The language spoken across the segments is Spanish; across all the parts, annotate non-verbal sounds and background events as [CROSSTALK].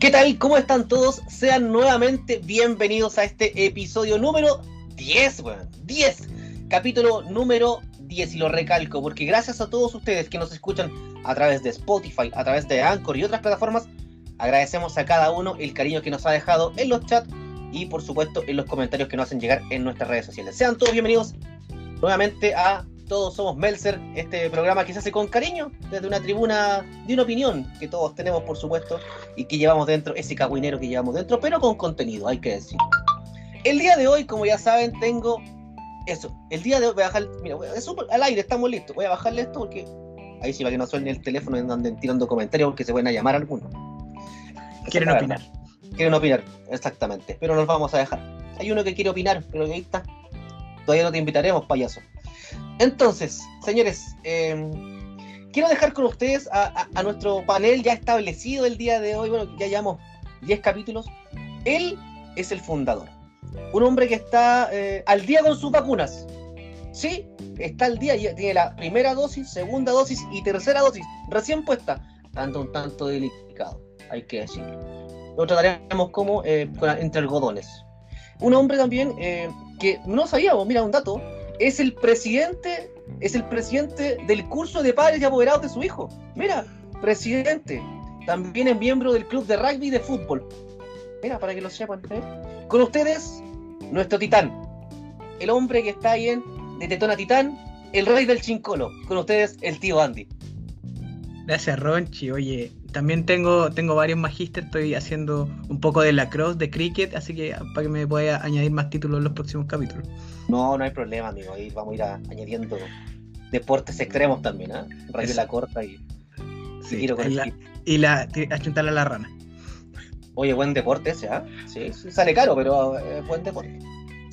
¿Qué tal? ¿Cómo están todos? Sean nuevamente bienvenidos a este episodio número 10, weón. 10. Capítulo número 10. Y lo recalco porque gracias a todos ustedes que nos escuchan a través de Spotify, a través de Anchor y otras plataformas, agradecemos a cada uno el cariño que nos ha dejado en los chats y por supuesto en los comentarios que nos hacen llegar en nuestras redes sociales. Sean todos bienvenidos nuevamente a todos somos Melzer, este programa que se hace con cariño, desde una tribuna de una opinión que todos tenemos, por supuesto, y que llevamos dentro, ese cagüinero que llevamos dentro, pero con contenido, hay que decir. El día de hoy, como ya saben, tengo eso. El día de hoy voy a bajar, mira, es al aire, estamos listos. Voy a bajarle esto porque ahí sí, para que no suene el teléfono y anden tirando comentarios porque se pueden a llamar algunos. Quieren opinar. Quieren opinar, exactamente. Pero nos vamos a dejar. Hay uno que quiere opinar, pero ahí está. Todavía no te invitaremos, payaso. Entonces, señores, eh, quiero dejar con ustedes a, nuestro panel ya establecido el día de hoy. Bueno, ya llevamos 10 capítulos. Él es el fundador. Un hombre que está eh, al día con sus vacunas. Sí, está al día, tiene la primera dosis, segunda dosis y tercera dosis recién puesta. Tanto un tanto delicado, hay que decirlo. Lo trataremos como eh, entre algodones. Un hombre también que no sabíamos, mira un dato, es el presidente, es el presidente del curso de padres y apoderados de su hijo. Mira, presidente. También es miembro del club de rugby y de fútbol. Mira, para que lo sepan. ¿eh? Con ustedes, nuestro titán. El hombre que está ahí en De Tetona Titán, el rey del chincolo. Con ustedes, el tío Andy. Gracias, Ronchi. Oye, también tengo, tengo varios magíster, estoy haciendo un poco de lacrosse, de cricket, así que para que me pueda añadir más títulos en los próximos capítulos. No, no hay problema, amigo. Ahí vamos a ir añadiendo deportes extremos también, ¿ah? ¿eh? la corta y, sí, tiro con la, Y la, achuntarle a la rana. Oye, buen deporte ese, ¿ah? Sí, sale caro, pero es buen deporte.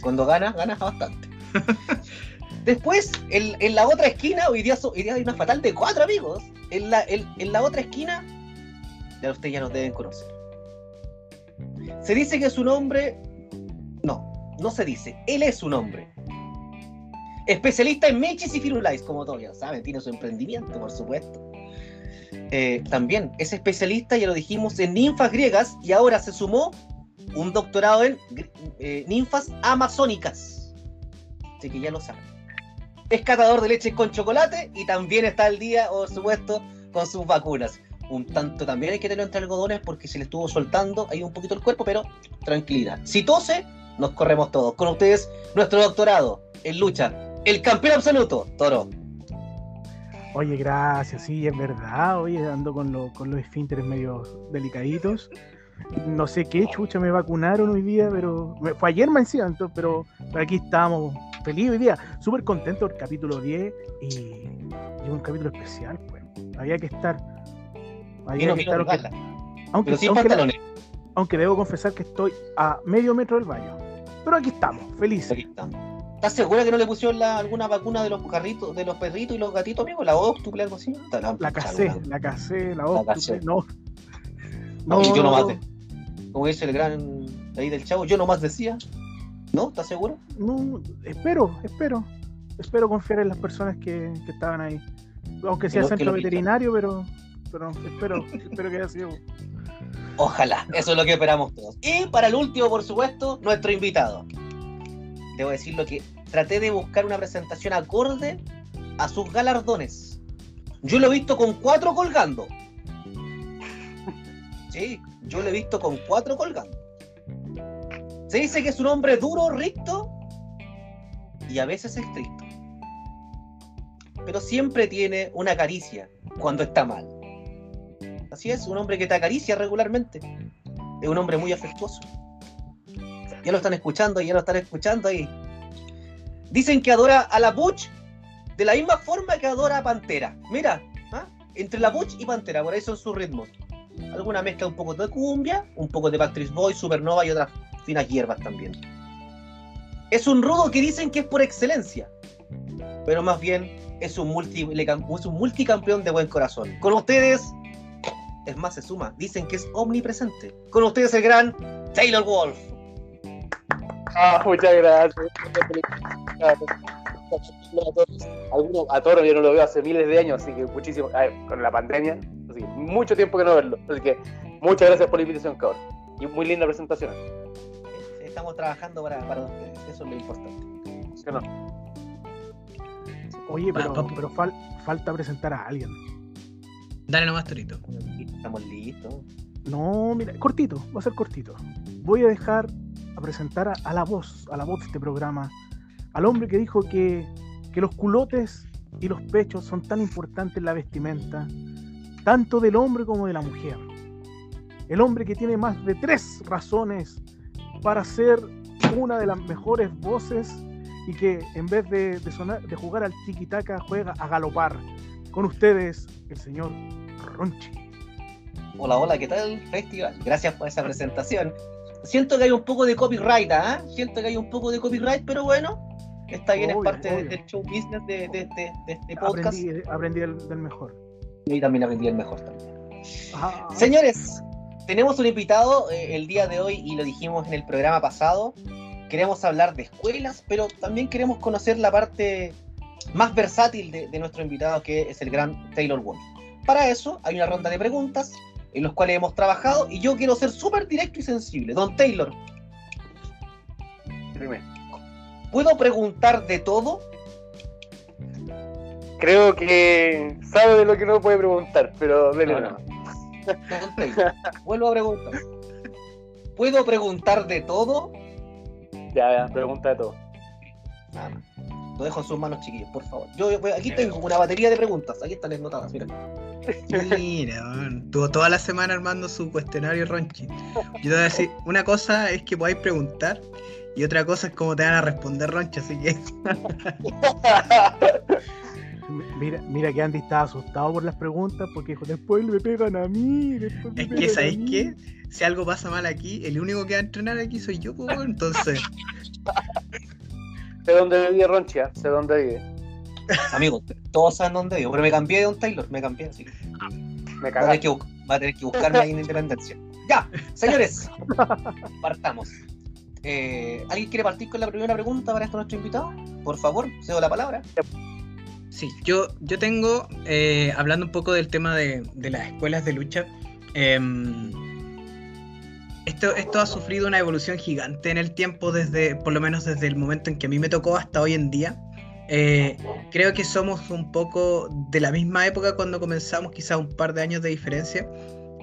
Cuando ganas, ganas bastante. [LAUGHS] Después, en, la otra esquina, hoy día, hoy día hay una fatal de cuatro amigos. En la, en la otra esquina, ya ustedes ya nos deben conocer. Se dice que su nombre. No, no se dice. Él es su nombre. Especialista en mechis y firulais, como todos ya saben, tiene su emprendimiento, por supuesto. Eh, también es especialista, ya lo dijimos, en ninfas griegas y ahora se sumó un doctorado en eh, ninfas amazónicas. Así que ya lo saben es catador de leche con chocolate y también está al día, por supuesto, con sus vacunas. Un tanto también hay que tener entre algodones porque se le estuvo soltando ahí un poquito el cuerpo, pero tranquilidad. Si tose, nos corremos todos. Con ustedes, nuestro doctorado en lucha, el campeón absoluto, Toro. Oye, gracias, sí, es verdad. Oye, ando con, con los esfínteres medio delicaditos. No sé qué chucha me vacunaron hoy día, pero fue ayer me decían, pero aquí estamos feliz hoy día, súper contento del capítulo 10 y, y, un capítulo especial, pues. Había que estar. Había que estar. Aunque, aunque, aunque, debo confesar que estoy a medio metro del baño. Pero aquí estamos, felices. ¿Estás segura que no le pusieron alguna vacuna de los carritos, de los perritos y los gatitos, amigo? ¿La óctuple, algo así? La, la casé, la casé, la óctuple, no. No, yo como dice el gran ahí del chavo, yo nomás decía, ¿No? ¿Estás seguro? No, espero, espero. Espero confiar en las personas que, estaban ahí. Aunque sea centro veterinario, pero, pero espero, espero que haya sido. Ojalá, eso es lo que esperamos todos. Y para el último, por supuesto, nuestro invitado. Debo decirlo que traté de buscar una presentación acorde a sus galardones. Yo lo he visto con cuatro colgando. Sí, yo lo he visto con cuatro colgando. Se dice que es un hombre duro, recto y a veces estricto. Pero siempre tiene una caricia cuando está mal. Así es, un hombre que te acaricia regularmente. Es un hombre muy afectuoso. Ya lo están escuchando, ya lo están escuchando ahí. Dicen que adora a la Butch de la misma forma que adora a Pantera. Mira, ¿ah? entre la Butch y Pantera, por ahí son sus ritmos. Alguna mezcla un poco de cumbia, un poco de Patrick Boy, Supernova y otras finas hierbas también. Es un rudo que dicen que es por excelencia, pero más bien es un, multi, es un multicampeón de buen corazón. Con ustedes, es más, se suma, dicen que es omnipresente. Con ustedes el gran Taylor Wolf. Ah, muchas gracias. a Toro yo no lo veo hace miles de años, así que muchísimo. con la pandemia, así que mucho tiempo que no verlo. Así que Muchas gracias por la invitación, cabrón. Y muy linda presentación. Sí, Estamos trabajando para, para ustedes, eso es lo importante. ¿Sí o no? Oye, pero, pero fal- falta presentar a alguien. Dale nomás, Torito. Estamos listos. No, mira, cortito, va a ser cortito. Voy a dejar a presentar a, a la voz, a la voz de este programa, al hombre que dijo que, que los culotes y los pechos son tan importantes en la vestimenta, tanto del hombre como de la mujer. El hombre que tiene más de tres razones para ser una de las mejores voces y que en vez de, de sonar, de jugar al tiki-taka juega a galopar. Con ustedes, el señor Ronchi. Hola, hola, ¿qué tal, festival? Gracias por esa presentación. Siento que hay un poco de copyright, ¿ah? Siento que hay un poco de copyright, pero bueno, está bien, Obvio, es parte obvio. del show business de, de- de- de este podcast. Aprendí, aprendí del, del mejor. Y también aprendí el mejor también. Ah, Señores, tenemos un invitado eh, el día de hoy y lo dijimos en el programa pasado. Queremos hablar de escuelas, pero también queremos conocer la parte más versátil de, de nuestro invitado, que es el gran Taylor Wong. Para eso hay una ronda de preguntas en los cuales hemos trabajado y yo quiero ser súper directo y sensible. Don Taylor, Dime. ¿puedo preguntar de todo? Creo que sabe de lo que no puede preguntar, pero dele No. Don Taylor, vuelvo a preguntar. ¿Puedo preguntar de todo? Ya, ya, pregunta de todo. Nada más. Lo dejo en sus manos, chiquillos, por favor. Yo, yo- aquí tengo una batería de preguntas. Aquí están anotadas, mira. [LAUGHS] Mira, weón, tuvo toda la semana armando su cuestionario Ronchi. Yo te voy a decir, una cosa es que podáis preguntar y otra cosa es cómo te van a responder Ronchi, así que [LAUGHS] mira, mira que Andy estaba asustado por las preguntas porque dijo, después me pegan a mí. Después me es que, ¿sabéis mí". qué? Si algo pasa mal aquí, el único que va a entrenar aquí soy yo, pues, entonces, sé dónde vive Ronchia, sé dónde vive. Amigos, todos saben dónde vivo, pero me cambié de Don Taylor, me cambié, así que Me va a tener que, va a tener que buscarme ahí en Independencia. Ya, señores, [LAUGHS] partamos. Eh, ¿Alguien quiere partir con la primera pregunta para este nuestro invitado? Por favor, cedo la palabra. sí, yo, yo tengo, eh, hablando un poco del tema de, de las escuelas de lucha, em, esto, esto ha sufrido una evolución gigante en el tiempo, desde, por lo menos desde el momento en que a mí me tocó hasta hoy en día. Eh, creo que somos un poco de la misma época cuando comenzamos, quizá un par de años de diferencia.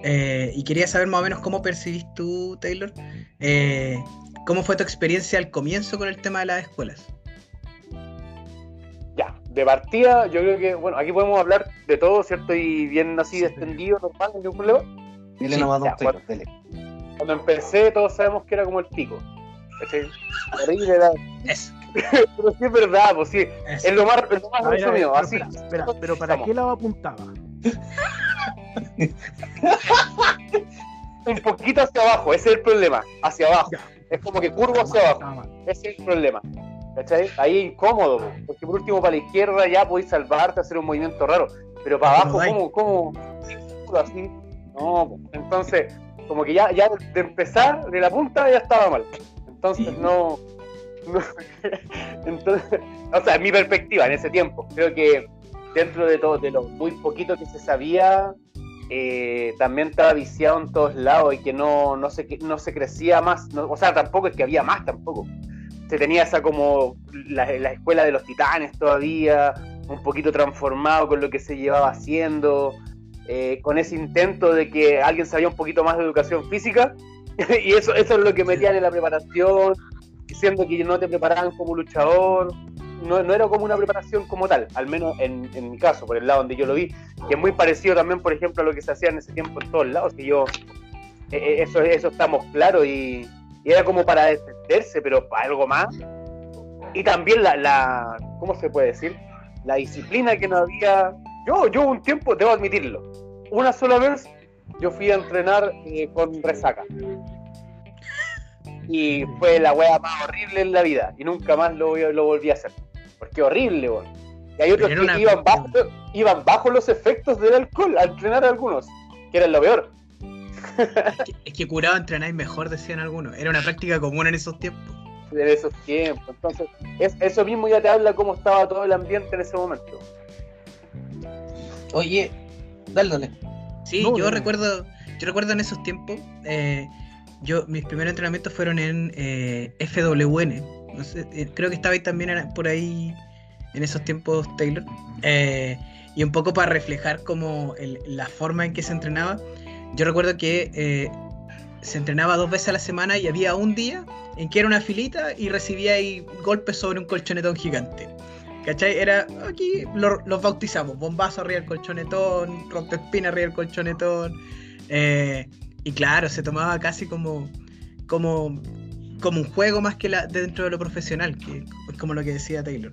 Eh, y quería saber más o menos cómo percibís tú, Taylor, eh, cómo fue tu experiencia al comienzo con el tema de las escuelas. Ya, de partida, yo creo que, bueno, aquí podemos hablar de todo, ¿cierto? Y bien así Sí. extendido, normal, ningún problema. Dile Sí, nomás Don ya, Taylor, dele. Cuando empecé, todos sabemos que era como el pico. ¿cachai? Horrible era. Eso, [LAUGHS] Pero sí es verdad, pues sí. eso. Es lo más, es lo más ver, ver, resumido, pero así. espera, espera, pero ¿para Vamos. qué lado apuntaba? Un poquito hacia abajo, ese es el problema. Hacia abajo. Ya. Es como que curvo hacia abajo. Mal. Ese es el problema. ¿Cachai? Ahí es incómodo, po, porque por último para la izquierda ya podéis salvarte, hacer un movimiento raro. Pero para abajo. ¿cómo? ¿Cómo? Así. No, entonces, como que ya, ya de empezar, de la punta ya estaba mal. Entonces, Sí. no. no- [LAUGHS] entonces, o sea, mi perspectiva, en ese tiempo, creo que dentro de todo, de lo muy poquito que se sabía, eh, también estaba viciado en todos lados y que no, no, se, no se crecía más. no- o sea, tampoco es que había más tampoco. Se tenía esa como la, la escuela de los titanes todavía, un poquito transformado con lo que se llevaba haciendo, eh, con ese intento de que alguien sabía un poquito más de educación física, [LAUGHS] y eso, eso es lo que metían en la preparación, diciendo que no te preparaban como luchador, no, no era como una preparación como tal, al menos en, mi caso, por el lado donde yo lo vi, que es muy parecido también, por ejemplo, a lo que se hacía en ese tiempo en todos lados, que yo, eh, eh, eso, eso estamos claros, y, y era como para defenderse, pero para algo más. Y también la, la, ¿cómo se puede decir? La disciplina que no había. Yo, yo un tiempo, debo admitirlo, una sola vez yo fui a entrenar eh, con resaca. Y fue la wea más horrible en la vida. Y nunca más lo, lo volví a hacer. Porque horrible, weón. Y hay otros que era una- iban bajo, iban bajo los efectos del alcohol a entrenar a algunos, que eran lo peor. Es que, es que curado entrenáis mejor, decían algunos. Era una práctica común en esos tiempos. en esos tiempos. Entonces, es, eso mismo ya te habla cómo estaba todo el ambiente en ese momento. Oye, dale, dale. Sí, No, yo no. recuerdo, yo recuerdo en esos tiempos, eh, yo mis primeros entrenamientos fueron en eh, FWN. No sé, eh, creo que estaba ahí también por ahí en esos tiempos Taylor. Eh, y un poco para reflejar como el- la forma en que se entrenaba. Yo recuerdo que se entrenaba dos veces a la semana y había un día en que era una filita y recibía ahí golpes sobre un colchonetón gigante. ¿Cachai? Era aquí lo- los bautizamos, bombazo arriba del colchonetón, rompespina arriba del colchonetón. eh, y claro, se tomaba casi como, como, como un juego más que la, dentro de lo profesional, que es como lo que decía Taylor.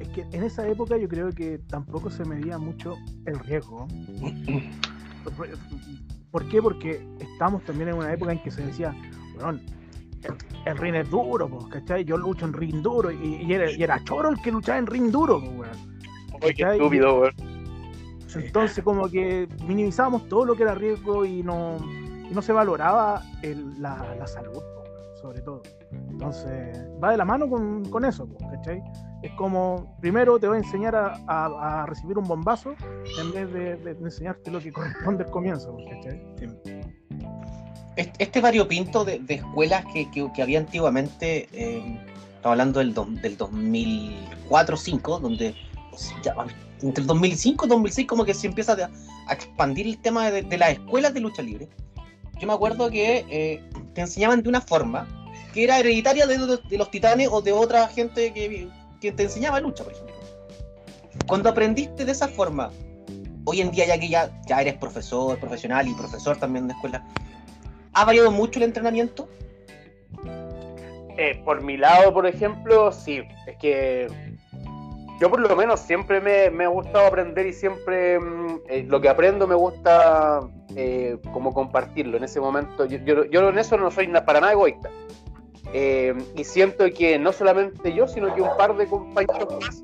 Es que en esa época yo creo que tampoco se medía mucho el riesgo. ¿Por- [CLEARS THROAT] ¿Por qué? Porque estamos también en una época en que se decía, weón, el, ring es duro, pues, ¿cachai? Yo lucho en ring duro y, y era, y era choro el que luchaba en ring duro, pues, weón. Entonces como que minimizábamos todo lo que era riesgo y no, y no se valoraba el- la, la salud, po, sobre todo. Entonces va de la mano con, con eso, po, ¿cachai? Es como, primero te voy a enseñar a, a- a recibir un bombazo en vez de, de enseñarte lo que corresponde al comienzo, ¿cachai? Este variopinto de, escuelas que, que- había antiguamente, eh, estamos hablando del, del 2004-2005, donde ya, entre el 2005 y 2006 como que se empieza a, expandir el tema de, las escuelas de lucha libre. Yo me acuerdo que eh, te enseñaban de una forma que era hereditaria de- de los titanes o de otra gente que, que te enseñaba lucha, por ejemplo. Cuando aprendiste de esa forma, hoy en día ya que ya, ya eres profesor, profesional y profesor también de escuela, ¿ha variado mucho el entrenamiento? Eh, por mi lado, por ejemplo, sí. Es que yo por lo menos siempre me, me ha gustado aprender y siempre mm, eh, lo que aprendo me gusta eh, como compartirlo. En ese momento, yo, yo, yo en eso no soy para nada egoísta. Eh, y siento que no solamente yo, sino que un par de compañeros más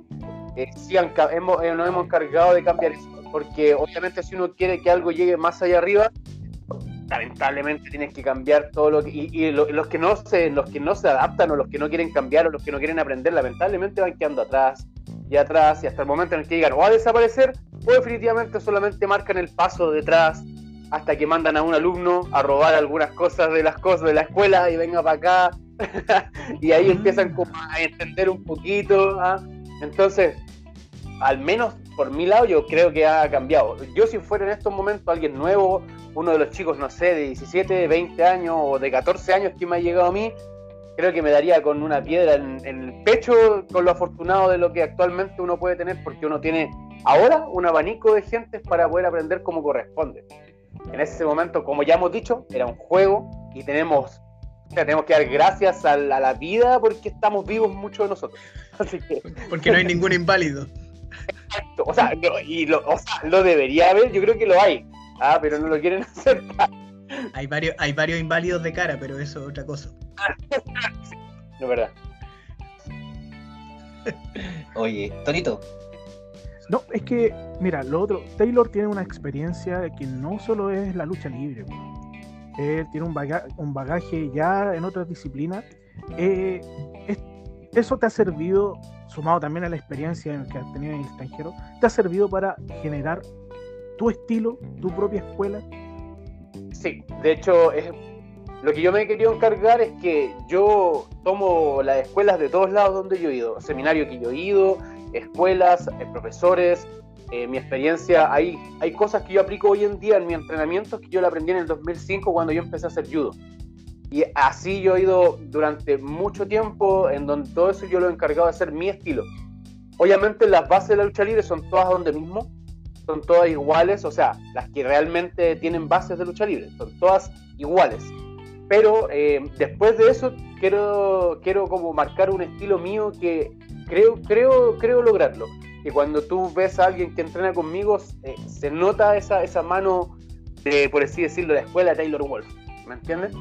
eh, sí han hemos, eh, nos hemos encargado de cambiar eso. Porque obviamente si uno quiere que algo llegue más allá arriba, lamentablemente tienes que cambiar todo lo que y, y lo- los que no se los que no se adaptan o los que no quieren cambiar o los que no quieren aprender lamentablemente van quedando atrás y atrás y hasta el momento en el que llegan o a desaparecer o definitivamente solamente marcan el paso detrás hasta que mandan a un alumno a robar algunas cosas de las cosas de la escuela y venga para acá. [LAUGHS] Y ahí empiezan como a entender un poquito ¿ah? entonces al menos por mi lado yo creo que ha cambiado. Yo si fuera en estos momentos alguien nuevo uno de los chicos, no sé, de 17, 20 años o de 14 años que me ha llegado a mí, creo que me daría con una piedra en, en el pecho con lo afortunado de lo que actualmente uno puede tener, porque uno tiene ahora un abanico de gentes para poder aprender como corresponde. En ese momento, como ya hemos dicho, era un juego y tenemos, o sea, tenemos que dar gracias a la, a la vida porque estamos vivos muchos de nosotros. [LAUGHS] Así que, Porque no hay ningún inválido. [LAUGHS] o sea, lo, y lo, o sea, lo debería haber, yo creo que lo hay. Ah, pero no lo quieren [LAUGHS] hacer. Hay varios, hay varios inválidos de cara, pero eso es otra cosa. No es verdad. Oye, Torito, No, es que, mira, lo otro, Taylor tiene una experiencia que no solo es la lucha libre, él tiene un, baga- un bagaje ya en otras disciplinas. Eh, es- eso te ha servido, sumado también a la experiencia en que has tenido en el extranjero, te ha servido para generar tu estilo, tu propia escuela. Sí, de hecho, es, lo que yo me he querido encargar es que yo tomo las escuelas de todos lados donde yo he ido, seminario que yo he ido, escuelas, eh, profesores, eh, mi experiencia, hay, hay cosas que yo aplico hoy en día en mi entrenamiento que yo la aprendí en el 2005 cuando yo empecé a hacer judo. Y así yo he ido durante mucho tiempo, en donde todo eso yo lo he encargado de hacer mi estilo. Obviamente las bases de la lucha libre son todas donde mismo, son todas iguales, o sea, las que realmente tienen bases de lucha libre, son todas iguales. Pero eh, después de eso quiero, quiero como marcar un estilo mío que creo, creo, creo lograrlo. Que cuando tú ves a alguien que entrena conmigo, eh, se nota esa, esa mano de, por así decirlo, la escuela de Taylor Wolf. ¿Me entiendes?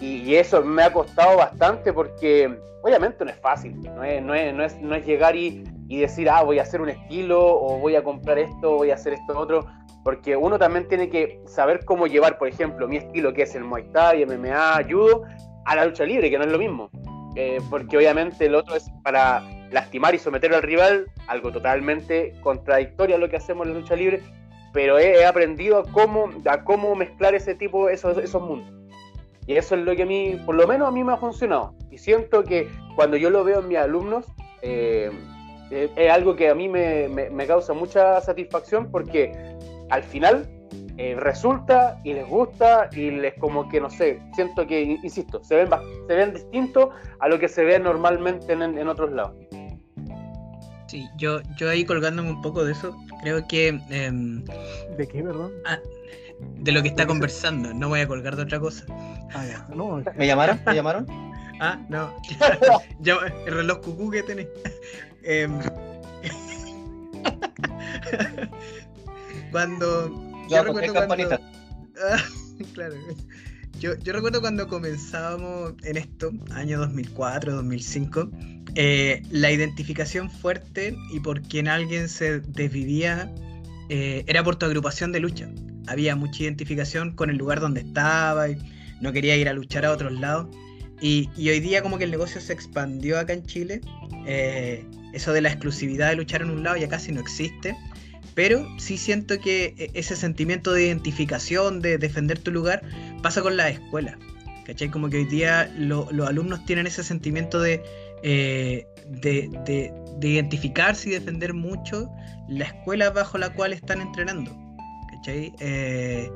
Y, y eso me ha costado bastante porque obviamente no es fácil. No es, no es, no es, no es llegar y, y decir, ah, voy a hacer un estilo o voy a comprar esto, voy a hacer esto otro. Porque uno también tiene que saber cómo llevar, por ejemplo, mi estilo que es el Muay Thai, MMA, Judo, a la lucha libre, que no es lo mismo. Eh, porque obviamente el otro es para lastimar y someter al rival, algo totalmente contradictorio a lo que hacemos en la lucha libre. pero he, aprendido a cómo, a cómo mezclar ese tipo, esos, esos mundos. Y eso es lo que a mí, por lo menos a mí me ha funcionado. Y siento que cuando yo lo veo en mis alumnos, eh, eh, es algo que a mí me, me- me causa mucha satisfacción porque al final eh, resulta y les gusta y les como que, no sé, siento que, insisto, se ven, se ven distintos a lo que se ve normalmente en, en otros lados. Sí, yo, yo ahí colgándome un poco de eso, creo que em, ¿De qué, perdón? de lo que está ¿De qué se- conversando, no voy a colgar de otra cosa. Ah, ya. No, ¿Me llamaron? ¿Me llamaron? [LAUGHS] Ah, no. [LAUGHS] Ya, el reloj cucú que tenés. Em, cuando. Yo campanita. Ah, [LAUGHS] claro. Yo, yo recuerdo cuando comenzábamos en esto, año 2004, 2005, eh, la identificación fuerte y por quien alguien se desvivía eh, era por tu agrupación de lucha. Había mucha identificación con el lugar donde estaba y no quería ir a luchar a otros lados. Y, y hoy día como que el negocio se expandió acá en Chile. eh, eso de la exclusividad de luchar en un lado ya casi no existe. Pero sí siento que e- ese sentimiento de identificación, de defender tu lugar, pasa con las escuelas. ¿Cachai? Como que hoy día lo- los alumnos tienen ese sentimiento de, eh, de, de- de identificarse y defender mucho la escuela bajo la cual están entrenando. ¿Cachai? Eh,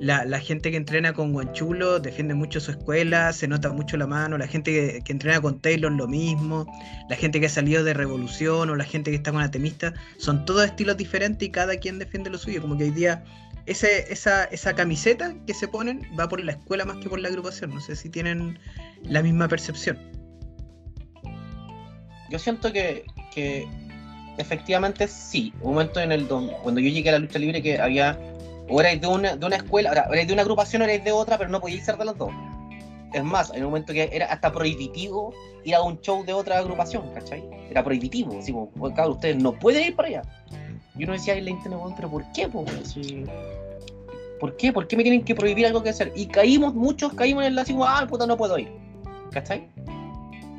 la, gente que entrena con Guanchulo defiende mucho su escuela, se nota mucho la mano, la gente que, que entrena con Taylor lo mismo, la gente que ha salido de Revolución o la gente que está con Atemista, son todos estilos diferentes y cada quien defiende lo suyo, como que hoy día ese, esa, esa camiseta que se ponen va por la escuela más que por la agrupación, no sé si tienen la misma percepción. Yo siento que, que efectivamente sí. Un momento en el don- cuando yo llegué a la lucha libre que había o erais de una, de una escuela, ahora, erais de una agrupación o erais de otra, pero no podíais ser de las dos. Es más, en un momento que era hasta prohibitivo ir a un show de otra agrupación, ¿cachai? Era prohibitivo, así como, "Oye, cabrón, ustedes no pueden ir para allá. Y uno decía la internet, "Weón, pero ¿por qué? po? ¿Por qué? ¿Por qué me tienen que prohibir algo que hacer? Y caímos, muchos caímos en la así ah, puta, no puedo ir. ¿Cachai?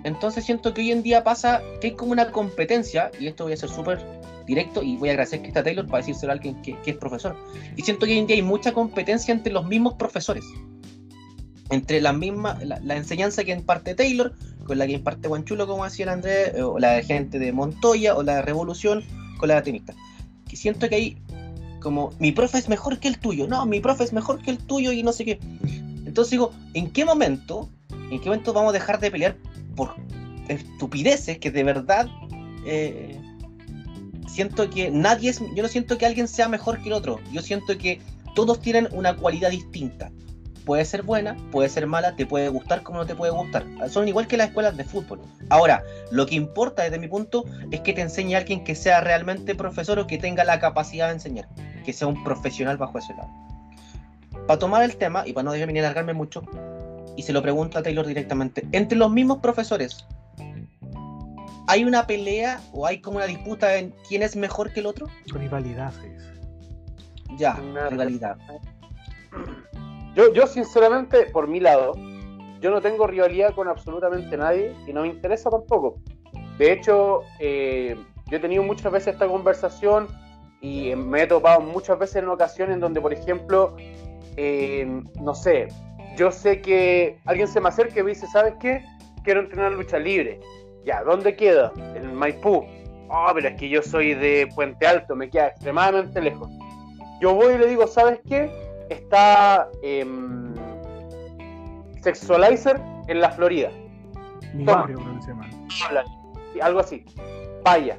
Entonces siento que hoy en día pasa que hay como una competencia, y esto voy a ser súper directo, y voy a agradecer que está Taylor para decírselo a alguien que, es profesor. Y siento que hoy en día hay mucha competencia entre los mismos profesores. Entre la misma, la, enseñanza que imparte Taylor, con la que imparte Guanchulo, como decía el Andrés, o la de gente de Montoya, o la de Revolución, con la de Atenista. Que siento que hay como, mi profe es mejor que el tuyo, no, mi profe es mejor que el tuyo y no sé qué. Entonces digo, ¿en qué momento, en qué momento vamos a dejar de pelear por estupideces que de verdad eh, siento que nadie es, yo no siento que alguien sea mejor que el otro, yo siento que todos tienen una cualidad distinta. Puede ser buena, puede ser mala, te puede gustar como no te puede gustar. Son igual que las escuelas de fútbol. Ahora, lo que importa desde mi punto es que te enseñe alguien que sea realmente profesor o que tenga la capacidad de enseñar, que sea un profesional bajo ese lado. Para tomar el tema, y para no dejarme alargarme mucho, y se lo pregunto a Taylor directamente, entre los mismos profesores, ¿hay una pelea o hay como una disputa en quién es mejor que el otro? rivalidad dice. Ya, Una rivalidad. Yo, yo sinceramente, por mi lado, yo no tengo rivalidad con absolutamente nadie y no me interesa tampoco. De hecho, eh, yo he tenido muchas veces esta conversación y me he topado muchas veces en ocasiones en donde, por ejemplo, eh, no sé, yo sé que alguien se me acerca y me dice, ¿sabes qué? Quiero entrenar lucha libre. Ya, ¿dónde queda? En Maipú. Ah, pero es que yo soy de Puente Alto, me queda extremadamente lejos. Yo voy y le digo, ¿sabes qué? Está em, Sexualizer en la Florida. Toma. algo así. Vaya.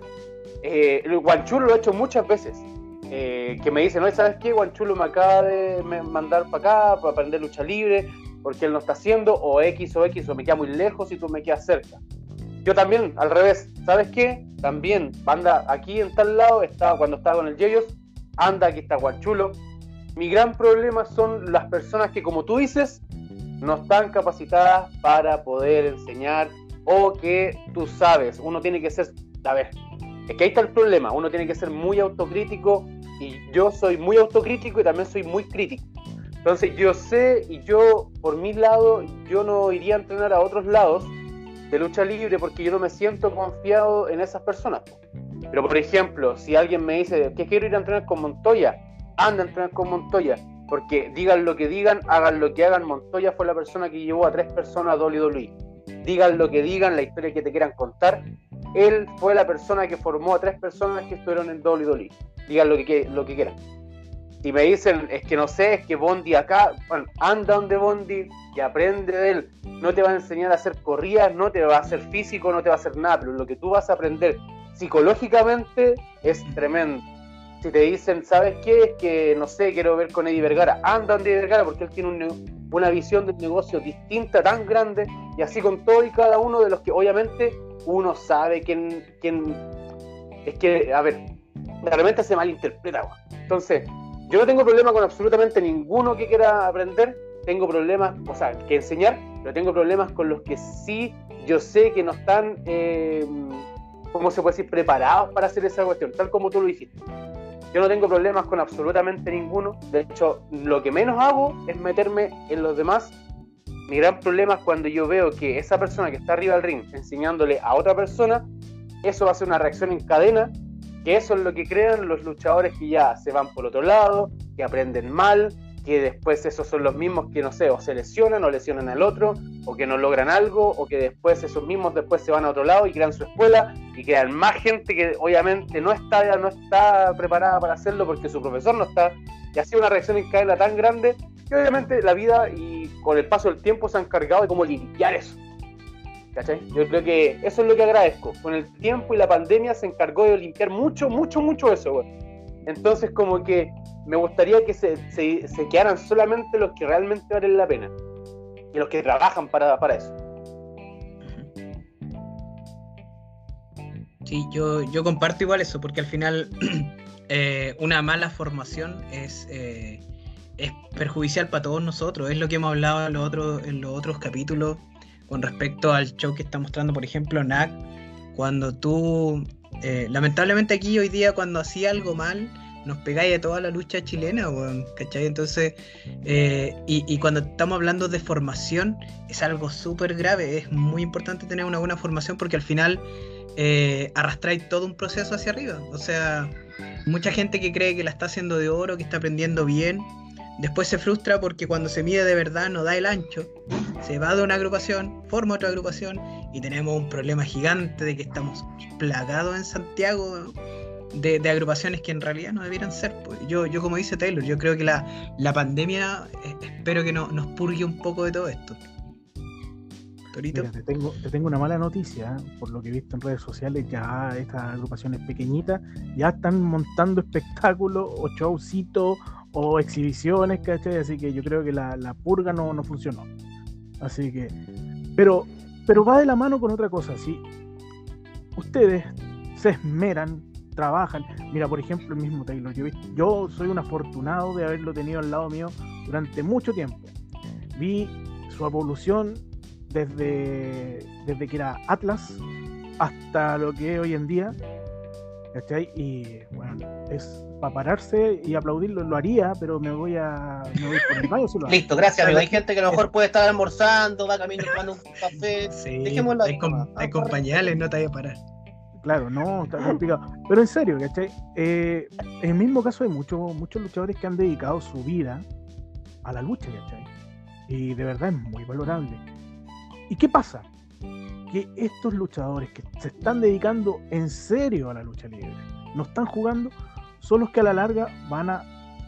Eh, el Guanchulo lo he hecho muchas veces. Eh, que me dice, no, ¿sabes qué? Guanchulo me acaba de mandar para acá para aprender lucha libre, porque él no está haciendo, o X o X, o me queda muy lejos y tú me quedas cerca. Yo también, al revés, ¿sabes qué? También, anda aquí en tal lado, estaba cuando estaba con el Yeyos, anda, aquí está Guanchulo. Mi gran problema son las personas que, como tú dices, no están capacitadas para poder enseñar o que tú sabes, uno tiene que ser, a ver, es que ahí está el problema, uno tiene que ser muy autocrítico y yo soy muy autocrítico y también soy muy crítico. Entonces yo sé y yo por mi lado, yo no iría a entrenar a otros lados de lucha libre porque yo no me siento confiado en esas personas. Pero por ejemplo, si alguien me dice que quiero ir a entrenar con Montoya, anda a entrenar con Montoya. Porque digan lo que digan, hagan lo que hagan, Montoya fue la persona que llevó a tres personas a WWE. Digan lo que digan, la historia que te quieran contar, él fue la persona que formó a tres personas que estuvieron en WWE. Digan lo que, lo que quieran. Si me dicen, es que no sé, es que Bondi acá, bueno, anda donde Bondi y aprende de él. No te va a enseñar a hacer corridas, no te va a hacer físico, no te va a hacer nada, pero lo que tú vas a aprender psicológicamente es tremendo si te dicen, ¿sabes qué? Es que, no sé, quiero ver con Eddie Vergara, anda Eddie Vergara porque él tiene una visión del negocio distinta, tan grande, y así con todo y cada uno de los que obviamente uno sabe quién, quién es que, a ver, realmente se malinterpreta. Entonces, yo no tengo problema con absolutamente ninguno que quiera aprender, tengo problemas, o sea, que enseñar, pero tengo problemas con los que sí yo sé que no están, eh, ¿cómo se puede decir?, preparados para hacer esa cuestión, tal como tú lo dijiste. Yo no tengo problemas con absolutamente ninguno. De hecho, lo que menos hago es meterme en los demás. Mi gran problema es cuando yo veo que esa persona que está arriba del ring enseñándole a otra persona, eso va a ser una reacción en cadena, que eso es lo que crean los luchadores que ya se van por otro lado, que aprenden mal, que después esos son los mismos que, no sé, o se lesionan o lesionan al otro, o que no logran algo, o que después esos mismos después se van a otro lado y crean su escuela y crean más gente que obviamente no está, no está preparada para hacerlo porque su profesor no está. Y ha sido una reacción en cadena tan grande que obviamente la vida y con el paso del tiempo se han encargado de cómo limpiar eso. ¿Cachai? Yo creo que eso es lo que agradezco. Con el tiempo y la pandemia se encargó de limpiar mucho, mucho, mucho eso, güey. Entonces, como que me gustaría que se, se, quedaran solamente los que realmente valen la pena y los que trabajan para, para eso. Sí, yo, yo comparto igual eso, porque al final [CLEARS THROAT] eh, una mala formación es, eh, es perjudicial para todos nosotros. Es lo que hemos hablado en los otros, en los otros capítulos con respecto al show que está mostrando, por ejemplo, NAC. Cuando tú, eh, lamentablemente aquí hoy día, cuando hacía algo mal, nos pegáis de toda la lucha chilena, ¿cachai? Entonces, eh, y, cuando estamos hablando de formación, es algo súper grave, es muy importante tener una buena formación porque al final eh, arrastráis todo un proceso hacia arriba. O sea, mucha gente que cree que la está haciendo de oro, que está aprendiendo bien, después se frustra porque cuando se mide de verdad no da el ancho, se va de una agrupación, forma otra agrupación y tenemos un problema gigante de que estamos plagados en Santiago de, agrupaciones que en realidad no debieran ser. Pues. Yo, yo como dice Taylor, yo creo que la, la pandemia eh, espero que no, nos purgue un poco de todo esto. Tengo, te tengo una mala noticia, ¿eh? por lo que he visto en redes sociales, ya estas agrupaciones pequeñitas ya están montando espectáculos o showcitos o exhibiciones, ¿cachai? Así que yo creo que la, la purga no, no funcionó. Así que, pero, pero va de la mano con otra cosa, si ustedes se esmeran trabajan. Mira, por ejemplo, el mismo Taylor. Yo, yo soy un afortunado de haberlo tenido al lado mío durante mucho tiempo. Vi su evolución desde, desde que era Atlas hasta lo que es hoy en día. ¿Cachai? Y bueno, es para pararse y aplaudirlo, lo haría, pero me voy a me voy por el baño. Listo, gracias, amigo. Hay gente que a lo mejor puede estar almorzando, va camino tomando un café. Sí, Dejémoslo Hay, hay compañeros, no te vaya a parar. Claro, no, está [LAUGHS] complicado. Pero en serio, ¿cachai? Eh, en el mismo caso hay muchos muchos luchadores que han dedicado su vida a la lucha, ¿cachai? Y de verdad es muy valorable. ¿Y qué pasa? Que estos luchadores que se están dedicando en serio a la lucha libre, no están jugando, son los que a la larga van a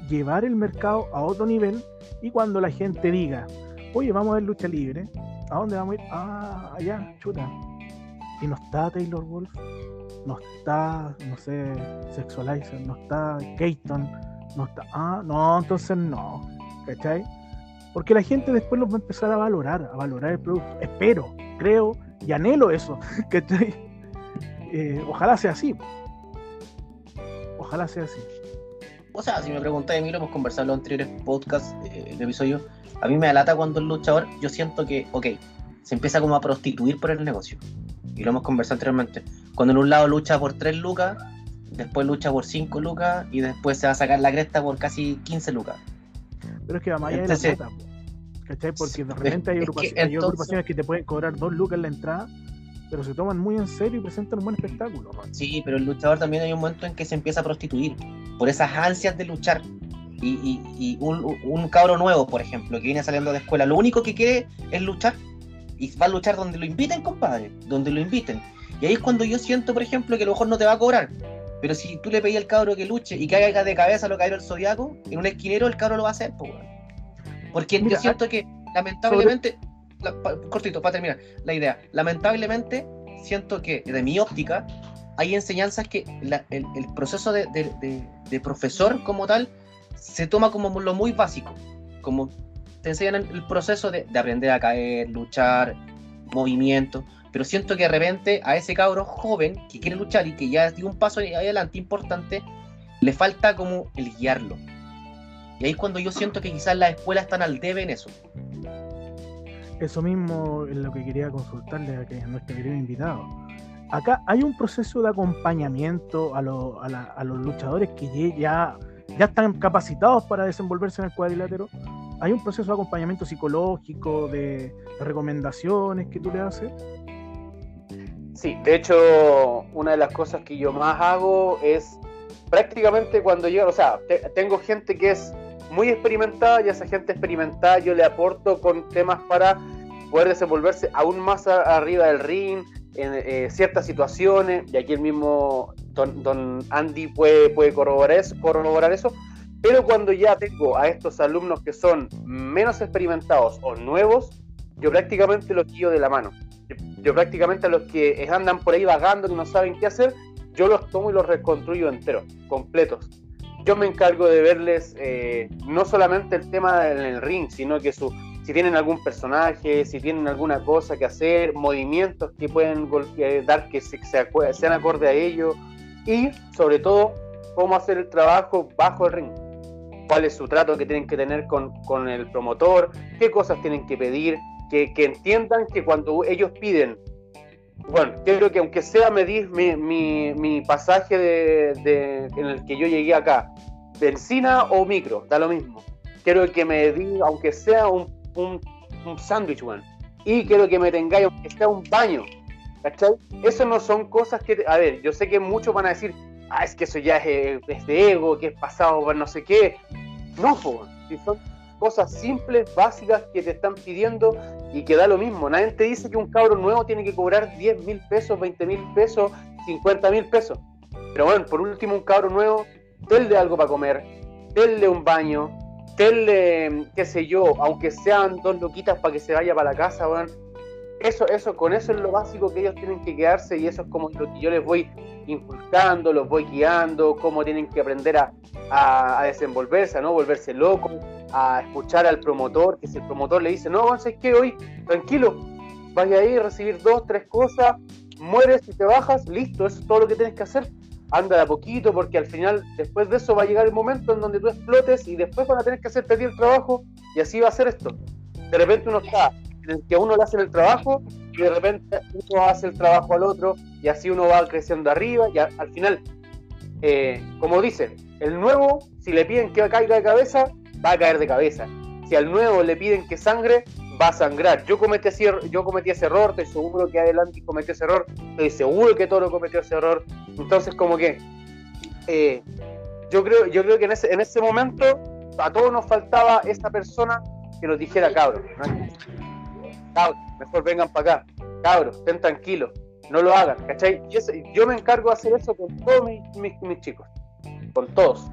llevar el mercado a otro nivel y cuando la gente diga, oye, vamos a ver lucha libre, ¿a dónde vamos a ir? Ah, allá, chuta. Y no está Taylor Wolf, no está, no sé, Sexualizer, no está Keaton, no está. Ah, no, entonces no, ¿cachai? Porque la gente después lo va a empezar a valorar, a valorar el producto. Espero, creo y anhelo eso, [LAUGHS] ¿cachai? Eh, ojalá sea así. Ojalá sea así. O sea, si me preguntáis, lo hemos conversado en los anteriores podcasts, eh, episodio, a mí me alata cuando el luchador, yo siento que, ok, se empieza como a prostituir por el negocio y lo hemos conversado anteriormente, cuando en un lado lucha por 3 lucas, después lucha por 5 lucas y después se va a sacar la cresta por casi 15 lucas. Pero es que va más allá de la plata, ¿cachai? Porque de repente hay, agrupaciones, que te pueden cobrar 2 lucas en la entrada, pero se toman muy en serio y presentan un buen espectáculo. Sí, pero el luchador también hay un momento en que se empieza a prostituir por esas ansias de luchar. y, y- y un, un cabro nuevo, por ejemplo, que viene saliendo de escuela, lo único que quiere es luchar. Y va a luchar donde lo inviten, compadre, donde lo inviten. Y ahí es cuando yo siento, por ejemplo, que a lo mejor no te va a cobrar. Pero si tú le pedís al cabro que luche y que haga de cabeza lo que el zodiaco, en un esquinero el cabro lo va a hacer, pues. Porque Mira, yo siento que, lamentablemente, la- pa- cortito, para terminar la idea, lamentablemente siento que, de mi óptica, hay enseñanzas que la- el, el proceso de, de- de- de profesor como tal se toma como lo muy básico, como te enseñan el, proceso de aprender a caer, luchar, movimiento, pero siento que de repente a ese cabro joven que quiere luchar y que ya dio un paso adelante importante, le falta como el guiarlo. Y ahí es cuando yo siento que quizás las escuelas están al debe en eso. Eso mismo es lo que quería consultarle a, nuestro querido invitado. Acá hay un proceso de acompañamiento a, los luchadores que ya, están capacitados para desenvolverse en el cuadrilátero. Hay un proceso de acompañamiento psicológico, de recomendaciones que tú le haces. Sí, de hecho, una de las cosas que yo más hago es prácticamente cuando llegan, o sea, te- tengo gente que es muy experimentada y a esa gente experimentada yo le aporto con temas para poder desenvolverse aún más arriba del ring, en eh, ciertas situaciones, y aquí el mismo don, don Andy puede, puede corroborar, eso, corroborar eso, pero cuando ya tengo a estos alumnos que son menos experimentados o nuevos, yo prácticamente los guío de la mano. Yo, prácticamente a los que andan por ahí vagando, que no saben qué hacer, yo los tomo y los reconstruyo enteros, completos. Yo me encargo de verles eh, no solamente el tema en el ring, sino que su, si tienen algún personaje, si tienen alguna cosa que hacer, movimientos que pueden eh, dar que se, se sean acorde a ello y sobre todo cómo hacer el trabajo bajo el ring. Cuál es su trato que tienen que tener con, con el promotor, qué cosas tienen que pedir, que, que entiendan que cuando ellos piden bueno, quiero que aunque sea medir mi, mi, mi pasaje de, de- en el que yo llegué acá, benzina o micro, da lo mismo. Quiero que me diga, aunque sea un, un, un sándwich, weón. Y quiero que me tengáis, aunque sea un baño. ¿Cachai? Eso no son cosas que, a ver, yo sé que muchos van a decir, ah, es que eso ya es, es de ego, que es pasado por no sé qué. No, po, si son cosas simples, básicas que te están pidiendo y que da lo mismo. Nadie te dice que un cabro nuevo tiene que cobrar 10 mil pesos, 20 mil pesos, 50 mil pesos. Pero bueno, por último, un cabro nuevo, denle algo para comer, denle un baño, denle, qué sé yo, aunque sean dos loquitas para que se vaya para la casa, weón. Eso, eso, con eso es lo básico que ellos tienen que quedarse y eso es como lo que yo les voy inculcando, los voy guiando, cómo tienen que aprender a, a- a desenvolverse, a no volverse locos, a escuchar al promotor, que si el promotor le dice, no, ¿sabes qué? Hoy, tranquilo, vaya ahí a recibir dos, tres cosas, mueres y te bajas, listo, eso es todo lo que tienes que hacer. Anda de a poquito, porque al final, después de eso, va a llegar el momento en donde tú explotes y después van a tener que hacer pedir el trabajo y así va a ser esto. De repente uno está que a uno le hacen el trabajo y de repente uno hace el trabajo al otro y así uno va creciendo arriba y a- al final, eh, como dicen, el nuevo, si le piden que caiga de cabeza, va a caer de cabeza. Si al nuevo le piden que sangre, va a sangrar. Yo cometí, ese yo cometí ese error, estoy seguro que adelante cometió ese error, estoy seguro que Toro cometió ese error. Entonces, como que eh, yo creo, yo creo que en ese, en ese momento a todos nos faltaba esa persona que nos dijera, cabros, cabros, mejor vengan para acá, cabros, estén tranquilos, no lo hagan, ¿cachai? Yo me encargo de hacer eso con todos mis chicos, con todos.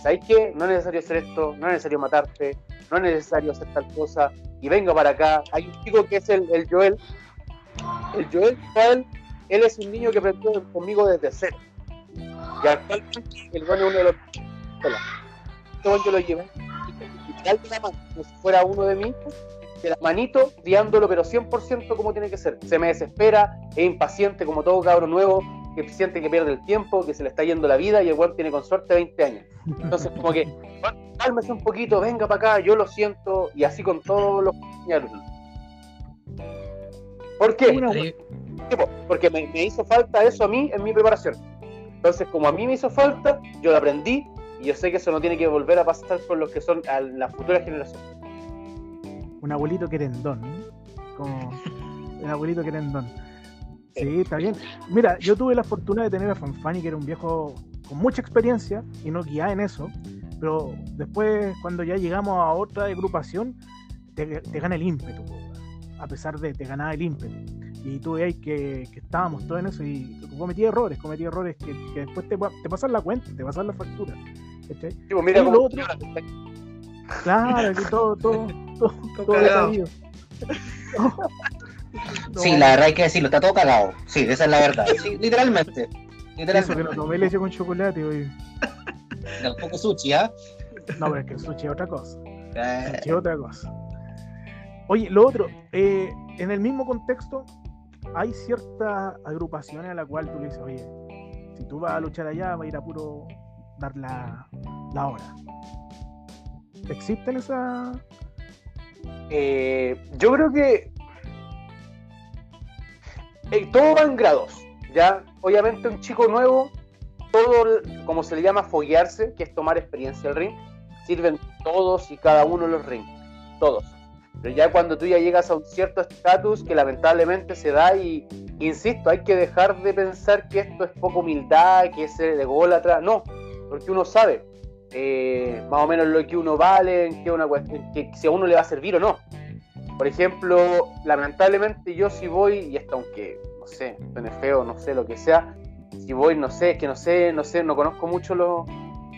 ¿Y sabéis qué? No es necesario hacer esto, no es necesario matarte, no es necesario hacer tal cosa, y venga para acá. Hay un chico que es el, el Joel, el Joel, Joel, él es un niño que aprendió conmigo desde cero. Y actualmente el bueno es uno de los. Este yo lo llevé de la mano, como si fuera uno de mí, de la manito, guiándolo, pero 100% como tiene que ser. Se me desespera, es impaciente, como todo cabro nuevo, que siente que pierde el tiempo, que se le está yendo la vida y el weón tiene con suerte 20 años. Entonces, como que, cálmese un poquito, venga para acá, yo lo siento, y así con todos los alumnos. ¿Por qué? Porque me, me hizo falta eso a mí en mi preparación. Entonces, como a mí me hizo falta, yo lo aprendí y yo sé que eso no tiene que volver a pasar con los que son a la futura generación. un abuelito querendón. ¿no? Como el abuelito querendón. Sí, está bien. Mira, yo tuve la fortuna de tener a Fanfani, que era un viejo con mucha experiencia y nos guiaba en eso. Pero después, cuando ya llegamos a otra agrupación, te, te gana el ímpetu, a pesar de te ganaba el ímpetu. Y tú veis que, que estábamos todos en eso y cometí errores, cometí errores que, que después te, te pasan la cuenta, te pasan la factura. Sí, pues mira Y lo otro- Claro, que todo, todo, [LAUGHS] todo, Todo todo. [LAUGHS] No, [LAUGHS] Sí, la verdad hay que decirlo, está todo cagado. Sí, esa es la verdad. Sí, [LAUGHS] literalmente. Eso que Literalmente. no tomé leche con chocolate, oye. Tampoco sushi, ¿ah? No, pero es que el sushi es otra cosa. Eh, Sushi es otra cosa. Oye, lo otro, eh, en el mismo contexto, hay ciertas agrupaciones a la cual tú le dices, oye, si tú vas a luchar allá, va a ir a puro dar la, la hora. ¿Existen esas? Eh, yo creo que todo va en grados, ¿ya? Obviamente un chico nuevo, todo, como se le llama, foguearse, que es tomar experiencia al ring, sirven todos y cada uno los rings, todos. Pero ya cuando tú ya llegas a un cierto estatus que lamentablemente se da y, insisto, hay que dejar de pensar que esto es poca humildad, que es de gol atrás, no, porque uno sabe eh, más o menos lo que uno vale, en una cuestión, que si a uno le va a servir o no. Por ejemplo, lamentablemente yo si voy, y esto aunque, no sé, suene feo, no sé, lo que sea, si voy, no sé, es que no sé, no sé, no conozco mucho los,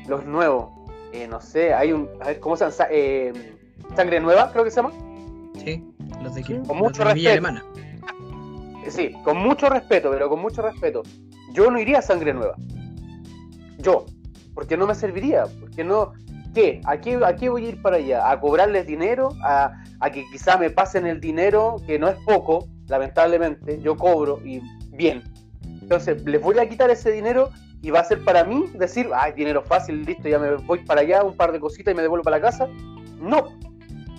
los nuevos. Eh, no sé, hay un, a ver, ¿cómo se llama? Eh, Sangre Nueva, creo que se llama. Sí, los de, los Con mucho respeto. Alemana. Eh, Sí, con mucho respeto, pero con mucho respeto. Yo no iría a Sangre Nueva. Yo, porque no me serviría, porque no... ¿Qué? ¿A qué, voy a ir para allá? ¿A cobrarles dinero? ¿A, a que quizá me pasen el dinero, que no es poco, lamentablemente, yo cobro y bien. Entonces, les voy a quitar ese dinero y va a ser para mí decir, ay, dinero fácil, listo, ya me voy para allá, un par de cositas y me devuelvo para la casa. No,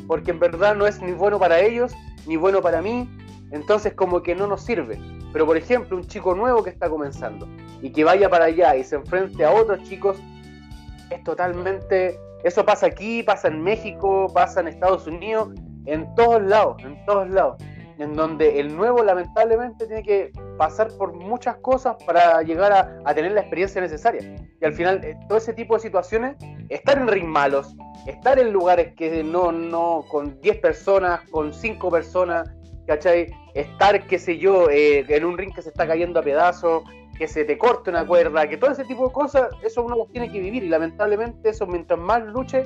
porque en verdad no es ni bueno para ellos, ni bueno para mí, entonces como que no nos sirve. Pero por ejemplo, un chico nuevo que está comenzando y que vaya para allá y se enfrente a otros chicos, es totalmente... Eso pasa aquí, pasa en México, pasa en Estados Unidos, en todos lados, en todos lados. En donde el nuevo lamentablemente tiene que pasar por muchas cosas para llegar a, tener la experiencia necesaria. Y al final, eh, todo ese tipo de situaciones, estar en ring malos, estar en lugares que no, no, con 10 personas, con 5 personas, ¿cachai? Estar, qué sé yo, eh, en un ring que se está cayendo a pedazos, que se te corte una cuerda, que todo ese tipo de cosas, eso uno tiene que vivir y lamentablemente eso mientras más luche,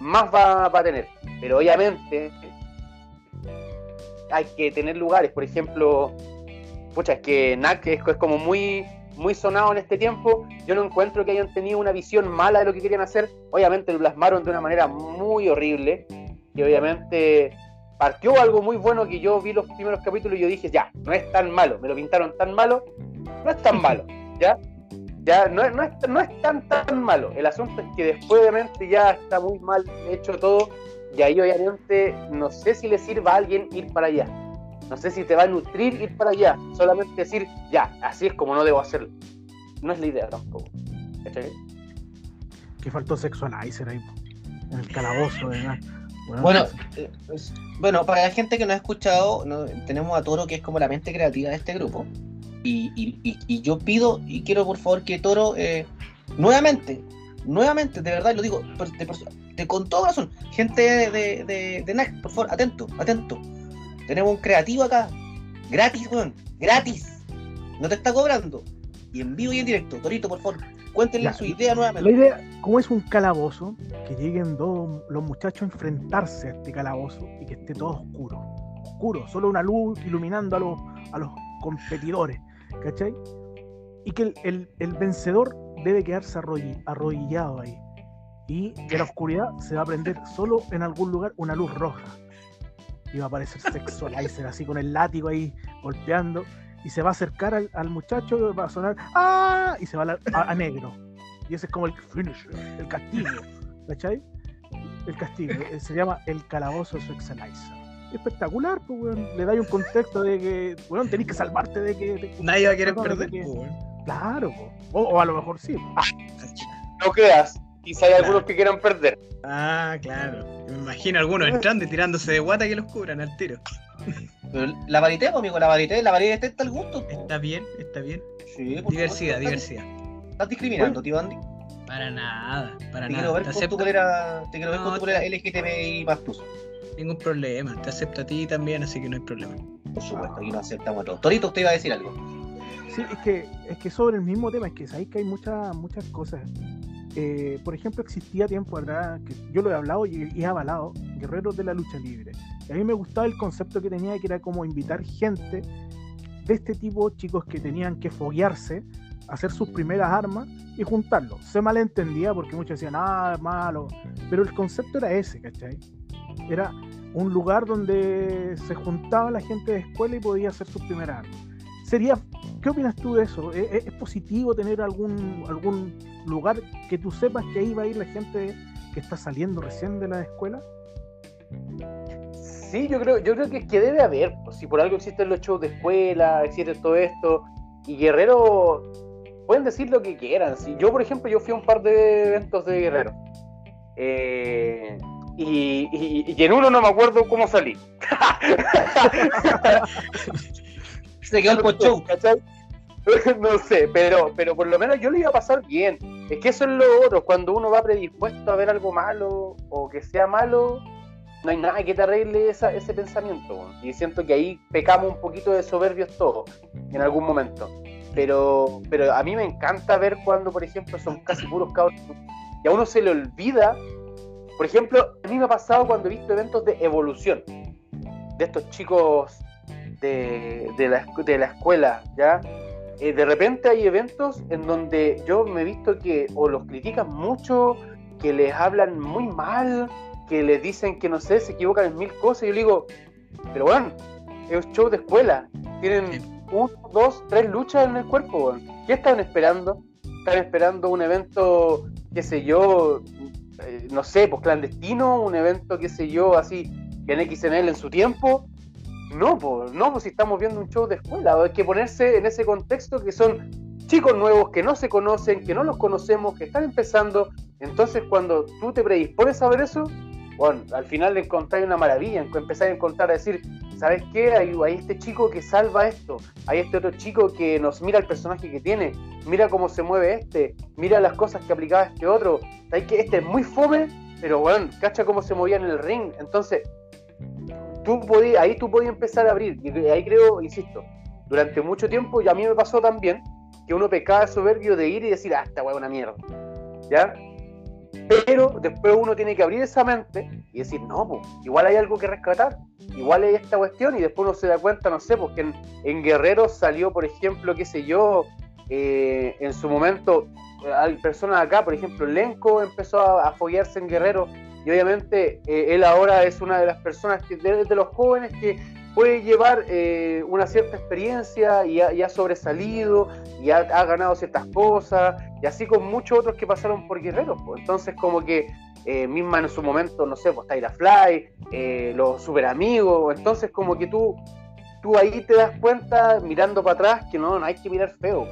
más va, a tener. Pero obviamente hay que tener lugares, por ejemplo, pucha, es que NAC es, es como muy muy sonado en este tiempo, yo no encuentro que hayan tenido una visión mala de lo que querían hacer, obviamente lo plasmaron de una manera muy horrible, y obviamente partió algo muy bueno que yo vi los primeros capítulos y yo dije, ya, no es tan malo, me lo pintaron tan malo, no es tan malo, ¿ya? Ya no es, no es, no es tan tan malo. El asunto es que después obviamente ya está muy mal hecho todo y ahí obviamente no sé si le sirva a alguien ir para allá. No sé si te va a nutrir ir para allá. Solamente decir, ya, así es como no debo hacerlo. No es la idea tampoco. ¿Cachai? Que faltó sexualizer ahí, en el calabozo, ¿verdad? Bueno, eh, pues, bueno, para la gente que no ha escuchado, no, tenemos a Toro, que es como la mente creativa de este grupo. Y, y- y- y yo pido y quiero por favor que Toro, eh, nuevamente, nuevamente, de verdad lo digo, de, con todo corazón, gente de, de, de, NAC, por favor, atento, atento. Tenemos un creativo acá, gratis, weón, gratis. No te está cobrando. Y en vivo y en directo, Torito, por favor, cuéntenle Ya, su idea La nuevamente. idea, como es un calabozo, que lleguen dos, los muchachos a enfrentarse a este calabozo y que esté todo oscuro. Oscuro, solo una luz iluminando a los, a los competidores, ¿cachai? Y que el, el- el vencedor debe quedarse arrodillado ahí. Y de la oscuridad se va a prender solo en algún lugar una luz roja. Y va a aparecer Sexualizer [LAUGHS] así con el látigo ahí golpeando. Y se va a acercar al, al muchacho, va a sonar ¡Ah! Y se va a, a- a negro. Y ese es como el finisher, el castigo. ¿Cachai? El castigo. eh, Se llama el calabozo Sexualizer. Espectacular, pues, weón. Le da un contexto de que, weón, tenés que salvarte de que. de- Nadie va a querer perder. de que- po, weón. Claro, po. o, o a lo mejor sí. No creas. Quizá hay Claro. algunos que quieran perder. Ah, claro. Me imagino algunos entrando y tirándose de guata que los cubran al tiro. La varité, pues, amigo, la varité, la varité está al gusto. po. Está bien, está bien. Sí, por Diversidad, supuesto. diversidad. ¿Estás discriminando, tío Andy? Para nada, para Te nada. quiero ver Te con tu polera, te quiero ver No, con tu polera LGTBI más. Ningún problema. Te acepto a ti también, así que no hay problema. Por supuesto, aquí nos aceptamos a todos. Torito, usted iba a decir algo. Sí, es que, es que sobre el mismo tema, es que sabéis que hay muchas, muchas cosas. Eh, por ejemplo, existía tiempo atrás, que yo lo he hablado y, y he avalado, guerreros de la lucha libre. Y a mí me gustaba el concepto que tenía, que era como invitar gente de este tipo, chicos que tenían que foguearse, hacer sus primeras armas y juntarlos. Se malentendía porque muchos decían, ah, es malo. Pero el concepto era ese, ¿cachai? Era un lugar donde se juntaba la gente de escuela y podía hacer sus primeras armas. Sería, ¿qué opinas tú de eso? ¿Es, es- es positivo tener algún, algún lugar que tú sepas que ahí va a ir la gente que está saliendo recién de la escuela? Sí, yo creo, yo creo que, que debe haber, pues, si por algo existen los shows de escuela, existe todo esto, y Guerrero pueden decir lo que quieran. Si yo, por ejemplo, yo fui a un par de eventos de Guerrero. Eh, y, y- y en uno no me acuerdo cómo salí. [LAUGHS] Se quedó el. ¿Cachai? [LAUGHS] No sé, pero, pero por lo menos yo le iba a pasar bien. Es que eso es lo otro, cuando uno va predispuesto a ver algo malo o que sea malo, no hay nada que te arregle esa- ese pensamiento. Y siento que ahí pecamos un poquito de soberbios todos en algún momento. Pero, pero a mí me encanta ver cuando, por ejemplo, son casi puros cabros y a uno se le olvida. Por ejemplo, a mí me ha pasado cuando he visto eventos de evolución de estos chicos de, de la, de la escuela, ¿ya? Eh, de repente hay eventos en donde yo me he visto que o los critican mucho, que les hablan muy mal, que les dicen que no sé, se equivocan en mil cosas. Y yo digo, pero bueno, es un show de escuela, tienen uno, dos, tres luchas en el cuerpo. ¿qué están esperando? ¿Están esperando un evento, qué sé yo, eh, no sé, pues clandestino, un evento, qué sé yo, así, en XNL en su tiempo? No, pues, no, pues si estamos viendo un show de escuela, hay que ponerse en ese contexto que son chicos nuevos que no se conocen, que no los conocemos, que están empezando. Entonces, cuando tú te predispones a ver eso, bueno, al final le encontráis una maravilla, empezar a encontrar a decir, ¿sabes qué? Hay, hay este chico que salva esto, hay este otro chico que nos mira el personaje que tiene, mira cómo se mueve este, mira las cosas que aplicaba este otro, ¿sabes qué? Este es muy fome, pero bueno, cacha cómo se movía en el ring. Entonces, tú podías, ahí tú podías empezar a abrir. Y ahí creo, insisto, durante mucho tiempo, y a mí me pasó también, que uno pecaba soberbio de ir y decir, ah, esta es una mierda. ¿Ya? Pero después uno tiene que abrir esa mente y decir, no, pues, igual hay algo que rescatar, igual hay esta cuestión, y después uno se da cuenta, no sé, porque en, en Guerrero salió, por ejemplo, qué sé yo, eh, en su momento, hay personas acá, por ejemplo, Lenco empezó a, a foguearse en Guerrero, y obviamente eh, él ahora es una de las personas que, de, de los jóvenes que puede llevar eh, una cierta experiencia y ha, sobresalido y ha, ganado ciertas cosas y así con muchos otros que pasaron por Guerrero pues. entonces como que eh, misma en su momento no sé pues Tyra Fly eh, los super amigos entonces como que tú tú ahí te das cuenta mirando para atrás que no, no hay que mirar feo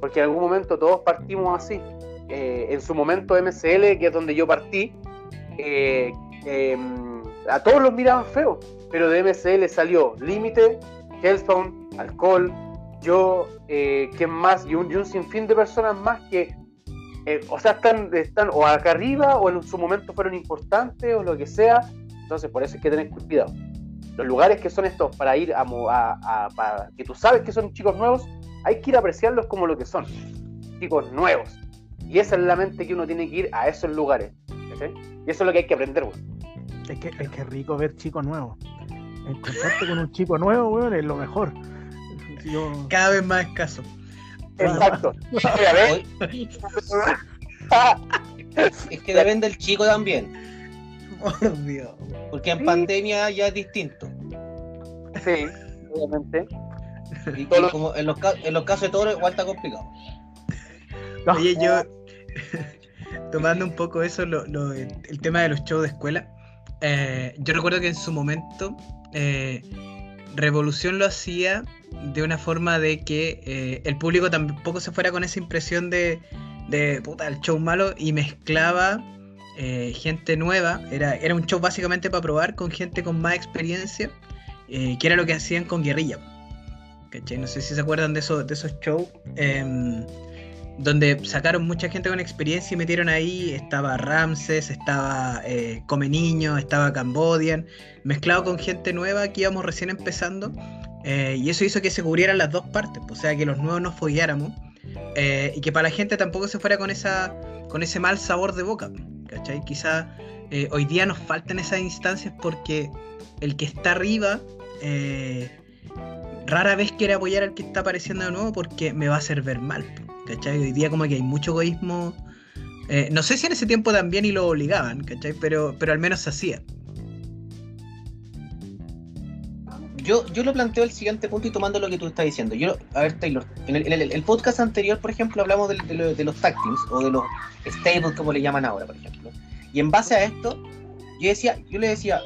porque en algún momento todos partimos así en su momento MCL que es donde yo partí eh, a todos los miraban feo pero de MCL salió Límite, Hellstone, Alcohol, yo, eh, ¿quién más? Y un, y sinfín de personas más que, eh, o sea, están, están o acá arriba o en su momento fueron importantes o lo que sea. Entonces, por eso hay que tener cuidado. Los lugares que son estos para ir a, a, para, que tú sabes que son chicos nuevos, hay que ir a apreciarlos como lo que son, chicos nuevos. Y esa es la mente que uno tiene que ir a esos lugares. Y eso es lo que hay que aprender, güey. Es que es que rico ver chicos nuevos. Encontrarte con un chico nuevo, weón, es lo mejor. Yo... Cada vez más escaso. Exacto. [LAUGHS] es que depende del chico también. Por Dios. Porque en sí. pandemia ya es distinto. Sí, obviamente. Y, y como en los, en los, casos de todos igual está complicado. Oye, yo [LAUGHS] tomando un poco eso, lo, lo, el tema de los shows de escuela, eh, yo recuerdo que en su momento eh, Revolución lo hacía de una forma de que eh, el público tampoco se fuera con esa impresión de, puta, el show malo y mezclaba gente nueva. Era, era un show básicamente para probar con gente con más experiencia, que era lo que hacían con Guerrilla. ¿Cachai? No sé si se acuerdan de, eso, de esos shows. Donde sacaron mucha gente con experiencia y metieron ahí, estaba Ramses, estaba eh, Come Niño, estaba Cambodian, mezclado con gente nueva que íbamos recién empezando, eh, y eso hizo que se cubrieran las dos partes, o sea, que los nuevos nos fogueáramos, eh, y que para la gente tampoco se fuera con, esa, con ese mal sabor de boca, ¿cachai? Quizá hoy día nos faltan esas instancias porque el que está arriba rara vez quiere apoyar al que está apareciendo de nuevo porque me va a hacer ver mal. ¿Cachai? Hoy día como que hay mucho egoísmo. Eh, no sé si en ese tiempo también y lo obligaban, ¿cachai? Pero, pero al menos se hacía. Yo, yo lo planteo el siguiente punto y tomando lo que tú estás diciendo. Yo, a ver, Taylor, en el, podcast anterior, por ejemplo, hablamos de, los tag teams o de los stables, como le llaman ahora, por ejemplo. Y en base a esto, yo decía, yo le decía,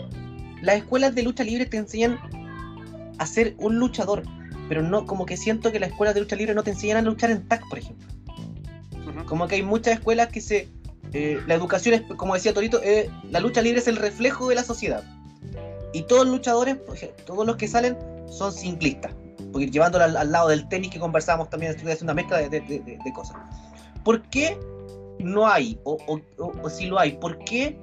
las escuelas de lucha libre te enseñan a ser un luchador, pero no, como que siento que las escuelas de lucha libre no te enseñan a luchar en tag, por ejemplo. Como que hay muchas escuelas que se. Eh, la educación es, como decía Torito, eh, la lucha libre es el reflejo de la sociedad. Y todos los luchadores, todos los que salen, son simplistas. Porque llevándolo al, lado del tenis que conversábamos también, es una mezcla de, cosas. ¿Por qué no hay, o, o si lo hay, por qué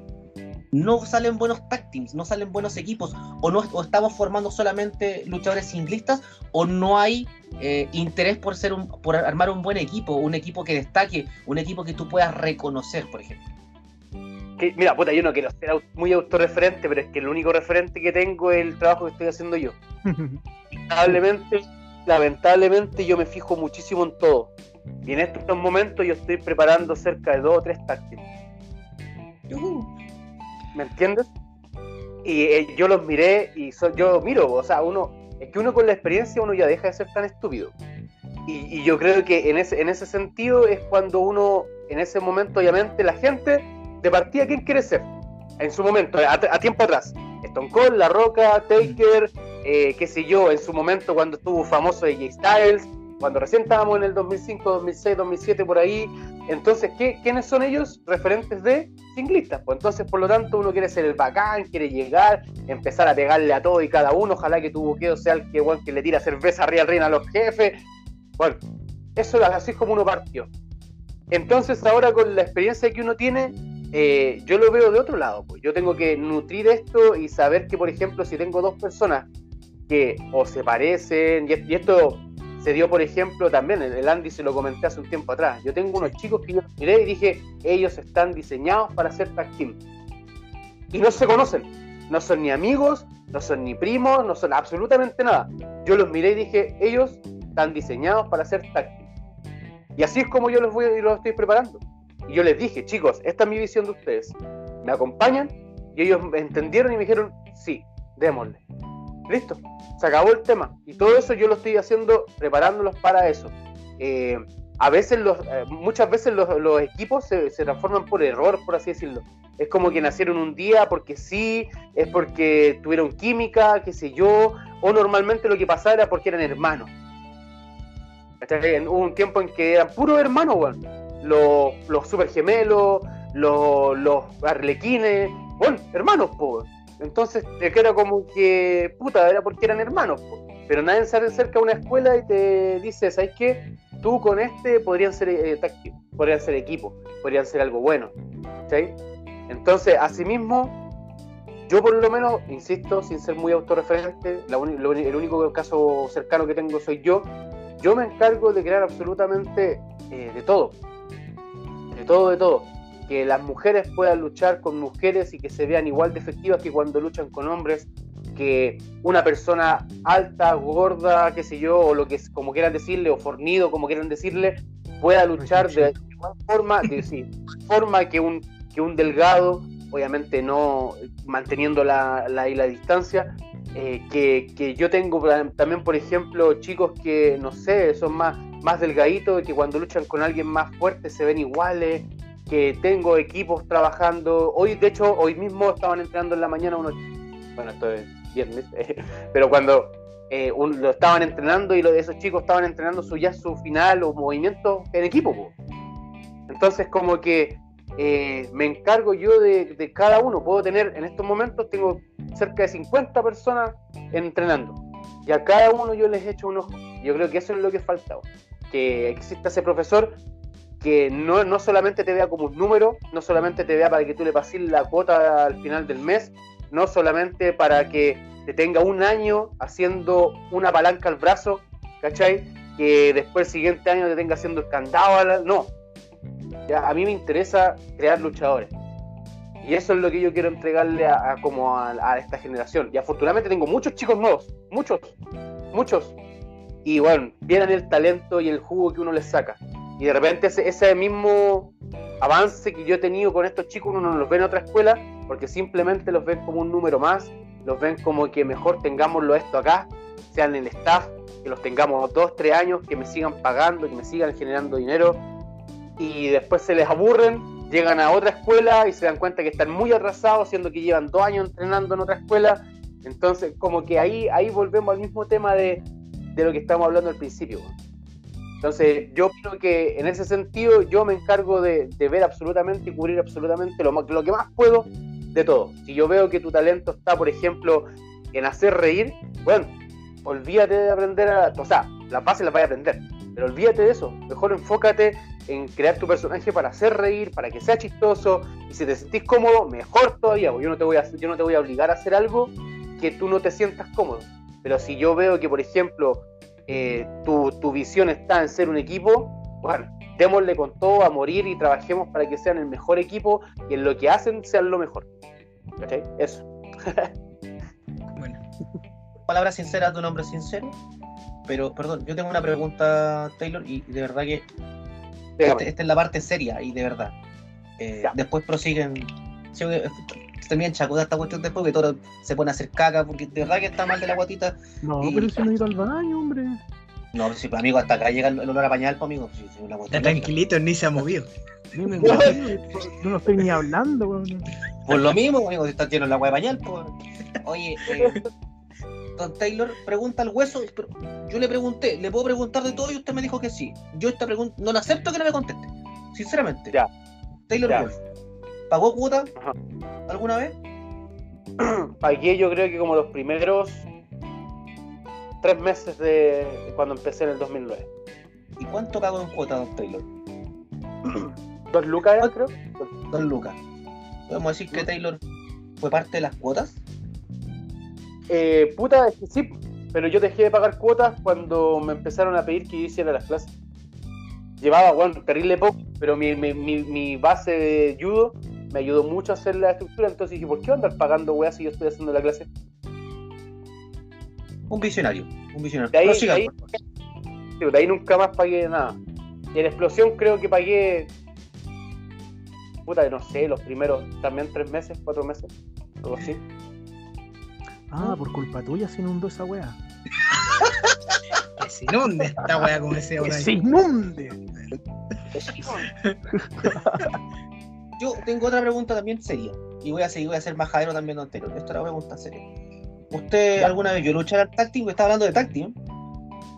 no salen buenos tag teams, no salen buenos equipos, o no estamos formando solamente luchadores singlistas, o no hay eh, interés por ser un, por armar un buen equipo, un equipo que destaque, un equipo que tú puedas reconocer, por ejemplo. mira, puta, yo no quiero ser muy autorreferente, pero es que el único referente que tengo es el trabajo que estoy haciendo yo. [LAUGHS] lamentablemente, lamentablemente yo me fijo muchísimo en todo. Y en estos momentos yo estoy preparando cerca de dos o tres tag ¿me entiendes? Y eh, yo los miré y yo miro, o sea, uno, es que uno con la experiencia uno ya deja de ser tan estúpido. Y, yo creo que en ese, en ese sentido es cuando uno, en ese momento, obviamente, la gente de partida, ¿quién quiere ser? En su momento, a, tiempo atrás. Stone Cold, La Roca, Taker, eh, qué sé yo, en su momento cuando estuvo famoso AJ Styles, cuando recién estábamos en el 2005, 2006, 2007, por ahí. Entonces, ¿qué, ¿quiénes son ellos? Referentes de singlistas. Pues entonces, por lo tanto, uno quiere ser el bacán, quiere llegar, empezar a pegarle a todo y cada uno. Ojalá que tu buqueo sea el que, bueno, que le tira cerveza arriba al reino a los jefes. Bueno, eso es así como uno partió. Entonces, ahora con la experiencia que uno tiene, eh, yo lo veo de otro lado. Pues yo tengo que nutrir esto y saber que, por ejemplo, si tengo dos personas que o se parecen, y esto se dio, por ejemplo, también, el Andy se lo comenté hace un tiempo atrás. Yo tengo unos chicos que yo miré y dije, ellos están diseñados para ser tag team. Y no se conocen. No son ni amigos, no son ni primos, no son absolutamente nada. Yo los miré y dije, ellos están diseñados para ser tag team. Y así es como yo los voy y los estoy preparando. Y yo les dije, chicos, esta es mi visión de ustedes. ¿Me acompañan? Y ellos entendieron y me dijeron, sí, démosle. Listo se acabó el tema. Y todo eso yo lo estoy haciendo preparándolos para eso. Eh, a veces, los, eh, muchas veces los, equipos se, transforman por error, por así decirlo. Es como que nacieron un día porque sí, es porque tuvieron química, qué sé yo, o normalmente lo que pasaba era porque eran hermanos. Hubo un tiempo en que eran puros hermanos, los, los super gemelos, los, arlequines, bueno, hermanos, pues. Entonces te queda como que, puta, era porque eran hermanos. Pero nadie sale cerca de una escuela y te dice, ¿sabes qué? Tú con este podrían ser eh, podrían ser equipo, podrían ser algo bueno. ¿sí? Entonces, asimismo, yo por lo menos, insisto, sin ser muy autorreferente, el único caso cercano que tengo soy yo, yo me encargo de crear absolutamente eh, de todo. De todo, de todo que las mujeres puedan luchar con mujeres y que se vean igual de efectivas que cuando luchan con hombres, que una persona alta, gorda, qué sé yo, o lo que como quieran decirle, o fornido, como quieran decirle, pueda luchar de igual forma, de, forma que un, que un delgado, obviamente no manteniendo la, la, la distancia, eh, que, que, yo tengo también, por ejemplo, chicos que, no sé, son más, más delgaditos y que cuando luchan con alguien más fuerte se ven iguales, que tengo equipos trabajando. Hoy, de hecho, hoy mismo estaban entrenando en la mañana unos. Bueno, esto es viernes, [LAUGHS] pero cuando eh, lo estaban entrenando y lo, esos chicos estaban entrenando su ya su final o movimiento en equipo. Entonces, como que eh, me encargo yo de, cada uno. Puedo tener, en estos momentos, tengo cerca de 50 personas entrenando. Y a cada uno yo les he hecho un ojo. Yo creo que eso es lo que falta. Que exista ese profesor que no, no solamente te vea como un número, no solamente te vea para que tú le pases la cuota al final del mes, no solamente para que te tenga un año haciendo una palanca al brazo, ¿cachai? Que después el siguiente año te tenga haciendo el candado, no. Ya, a mí me interesa crear luchadores. Y eso es lo que yo quiero entregarle a, como a esta generación. Y afortunadamente tengo muchos chicos nuevos, muchos, muchos. Y bueno, vienen el talento y el jugo que uno les saca. Y de repente ese, mismo avance que yo he tenido con estos chicos, uno no los ve en otra escuela, porque simplemente los ven como un número más, los ven como que mejor tengámoslo esto acá, sean en staff, que los tengamos dos, tres años, que me sigan pagando, que me sigan generando dinero, y después se les aburren, llegan a otra escuela y se dan cuenta que están muy atrasados, siendo que llevan dos años entrenando en otra escuela. Entonces, como que ahí, ahí volvemos al mismo tema de, de lo que estamos hablando al principio. Entonces, yo creo que en ese sentido yo me encargo de, ver absolutamente y cubrir absolutamente lo, lo que más puedo de todo. Si yo veo que tu talento está, por ejemplo, en hacer reír, bueno, olvídate de aprender a... O sea, las bases las vas a aprender, pero olvídate de eso. Mejor enfócate en crear tu personaje para hacer reír, para que sea chistoso, y si te sentís cómodo, mejor todavía, porque yo no te voy a, yo no te voy a obligar a hacer algo que tú no te sientas cómodo. Pero si yo veo que, por ejemplo, eh, tu, tu visión está en ser un equipo, bueno, démosle con todo a morir y trabajemos para que sean el mejor equipo y en lo que hacen sean lo mejor. ¿Cachai? Eso. [LAUGHS] Bueno, Palabras sinceras de un hombre sincero. Pero, perdón, yo tengo una pregunta, Taylor, y de verdad que este- esta es la parte seria y de verdad. Eh, después prosiguen. sí, También chacuda esta cuestión después que todo se pone a hacer caca porque de verdad que está mal de la guatita. No, Y- pero si no he ido al baño, hombre. No, si pues, amigo, hasta acá llega el el olor a pañal, pues, amigo. Está cuestión lógica. tranquilito, ni se ha movido. Yo [LAUGHS] no estoy ni hablando, weón. Por lo mismo, amigo, si está lleno el agua de pañal, pues. Oye, eh, Don Taylor pregunta al hueso, pero yo le pregunté, ¿le puedo preguntar de todo? Y usted me dijo que sí. Yo esta pregunta no la acepto que no me conteste. Sinceramente. Ya. Taylor Ya. Wolf, ¿pagó cuota Ajá. alguna vez? [CLEARS THROAT] Pagué yo creo que como los primeros tres meses de cuando empecé en el 2009. ¿Y cuánto pagó en cuota, Don Taylor? [CLEARS THROAT] Dos lucas, era, creo. Don Lucas. ¿Podemos decir que Taylor fue parte de las cuotas? Eh, puta, es que sí, pero yo dejé de pagar cuotas cuando me empezaron a pedir que hiciera las clases. Llevaba, bueno, terrible poco, pero mi, mi, mi, mi base de judo me ayudó mucho a hacer la estructura, entonces dije, ¿por qué voy a andar pagando weas si yo estoy haciendo la clase? Un visionario. Un visionario. De ahí, Prosiga, de ahí- por favor. Sí, de ahí nunca más pagué nada. Y en explosión creo que pagué, puta, no sé, los primeros también tres meses, cuatro meses, algo así. Ah, por culpa tuya se inundó esa weá. [LAUGHS] Que se inunde esta weá como ese ¡Que se inunde! [LAUGHS] [LAUGHS] Yo tengo otra pregunta también seria. Y voy a seguir, voy a ser majadero también, Don Taylor. Esta es una pregunta seria. ¿Usted alguna vez vio luchar al tag team? Está hablando de tag team.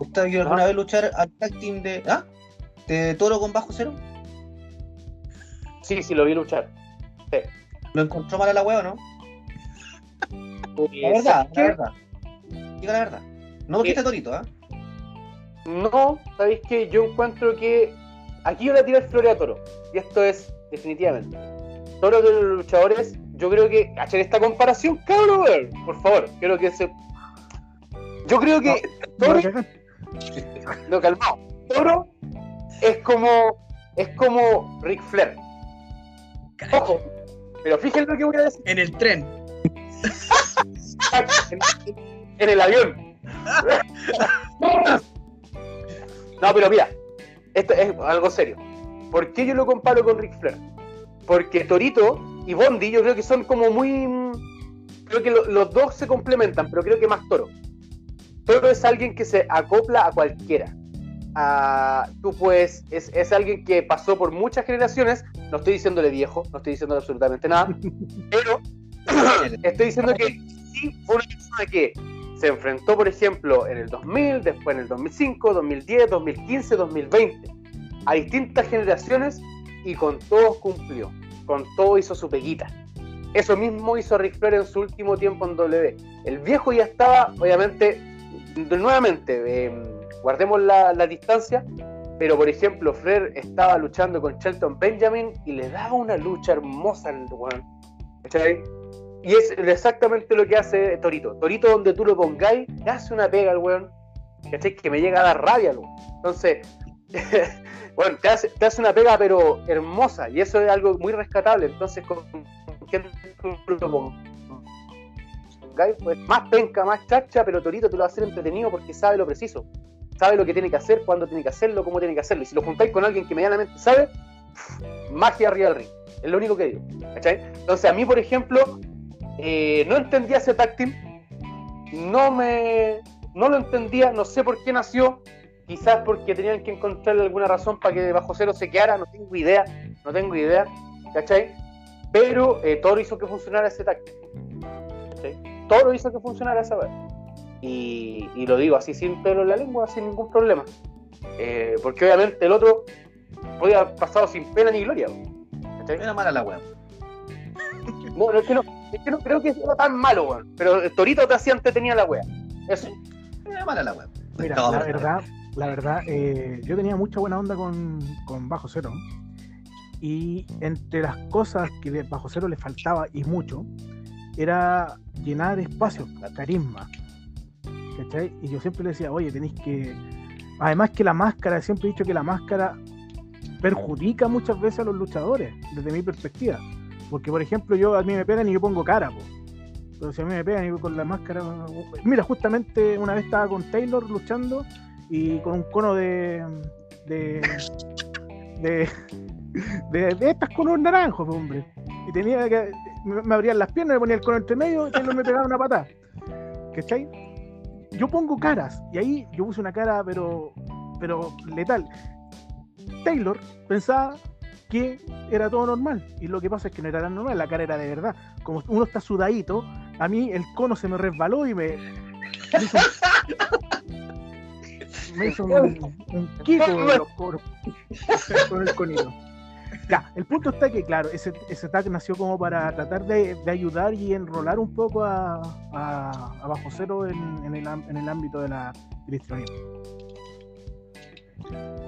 ¿Usted vio alguna Ah. vez luchar al tag team de. ¿Ah? ¿De toro con bajo cero? Sí, sí, lo vi luchar. ¿Lo encontró mal a la o no? La Eh, verdad, ¿sabes la verdad. Diga la verdad. No porque Eh, esté torito, ¿ah? No, sabéis que yo encuentro que aquí yo le tiré el flore a Toro. Y esto es definitivamente. Toro de los luchadores, yo creo que. Cachen esta comparación, cabrón, weón. Por favor, creo que se. Yo creo que Toro. No, calmado. Toro es como. Es como Ric Flair. Ojo. Pero fíjense lo que voy a decir. En el tren. en, [LAUGHS] en el avión. [LAUGHS] No, pero mira, esto es algo serio. ¿Por qué yo lo comparo con Ric Flair? Porque Torito y Bondi yo creo que son como muy... Creo que lo- los dos se complementan, pero creo que más Toro. Toro es alguien que se acopla a cualquiera. Ah, tú pues, es, es alguien que pasó por muchas generaciones, no estoy diciéndole viejo, no estoy diciendo absolutamente nada, [LAUGHS] pero [COUGHS] estoy diciendo que sí fue una persona que se enfrentó, por ejemplo, en el 2000, después en el 2005, 2010, 2015, 2020, a distintas generaciones y con todos cumplió, con todo hizo su peguita. Eso mismo hizo Ric Flair en su último tiempo en W. El viejo ya estaba, obviamente, nuevamente, eh, guardemos la, la distancia, pero por ejemplo, Flair estaba luchando con Shelton Benjamin y le daba una lucha hermosa al weón. ¿Cachai? Y es exactamente lo que hace Torito. Torito, donde tú lo pongáis, le hace una pega al weón. ¿Cachai? Que me llega a dar rabia, weón. Entonces, [LAUGHS] bueno, te hace, te hace una pega, pero hermosa. Y eso es algo muy rescatable. Entonces, con pues más penca, más chacha, pero Torito te lo va a hacer entretenido porque sabe lo preciso sabe lo que tiene que hacer, cuándo tiene que hacerlo, cómo tiene que hacerlo. Y si lo juntáis con alguien que medianamente sabe, magia arriba del ring. Es lo único que digo. ¿cachai? Entonces, a mí, por ejemplo, eh, no entendía ese team. No me. No lo entendía, no sé por qué nació. Quizás porque tenían que encontrarle alguna razón para que Bajo Cero se quedara, no tengo idea. No tengo idea. ¿Cachai? Pero eh, Toro hizo que funcionara ese team. ¿cachai? Toro hizo que funcionara esa vez. Y, y, lo digo así sin pelo en la lengua, sin ningún problema. Eh, porque obviamente el otro podía haber pasado sin pena ni gloria. ¿cachai? Era mala la weá. No, no, es que no, es que no creo que sea tan malo, weón. Pero Torito te hacía tenía la weá. Eso. Era mala la weá. Mira, no, la verdad, la verdad, eh, yo tenía mucha buena onda con, con Bajo Cero. Y entre las cosas que Bajo Cero le faltaba, y mucho, era llenar espacios, carisma. ¿cachai? Y yo siempre le decía, oye, tenéis que. Además que la máscara, siempre he dicho que la máscara perjudica muchas veces a los luchadores, desde mi perspectiva. Porque, por ejemplo, yo a mí me pegan y yo pongo cara, po. Pero si a mí me pegan y con la máscara. Mira, justamente una vez estaba con Taylor luchando y con un cono de. de. de, de, de estas conos naranjos, hombre. Y tenía que. Me abrían las piernas, me ponía el cono entre medio y Taylor me pegaba una patada. ¿Cachai? yo pongo caras y ahí yo puse una cara pero pero letal. Taylor pensaba que era todo normal y lo que pasa es que no era tan normal, la cara era de verdad. Como uno está sudadito, a mí el cono se me resbaló y me, me hizo, [LAUGHS] me hizo un, un kiko de los coros [LAUGHS] con el conito. Ya, el punto está que, claro, ese, ese tag nació como para tratar de, de ayudar y enrolar un poco a, a, a Bajo Cero en, en, el, en, el, ámbito de la, histrionismo.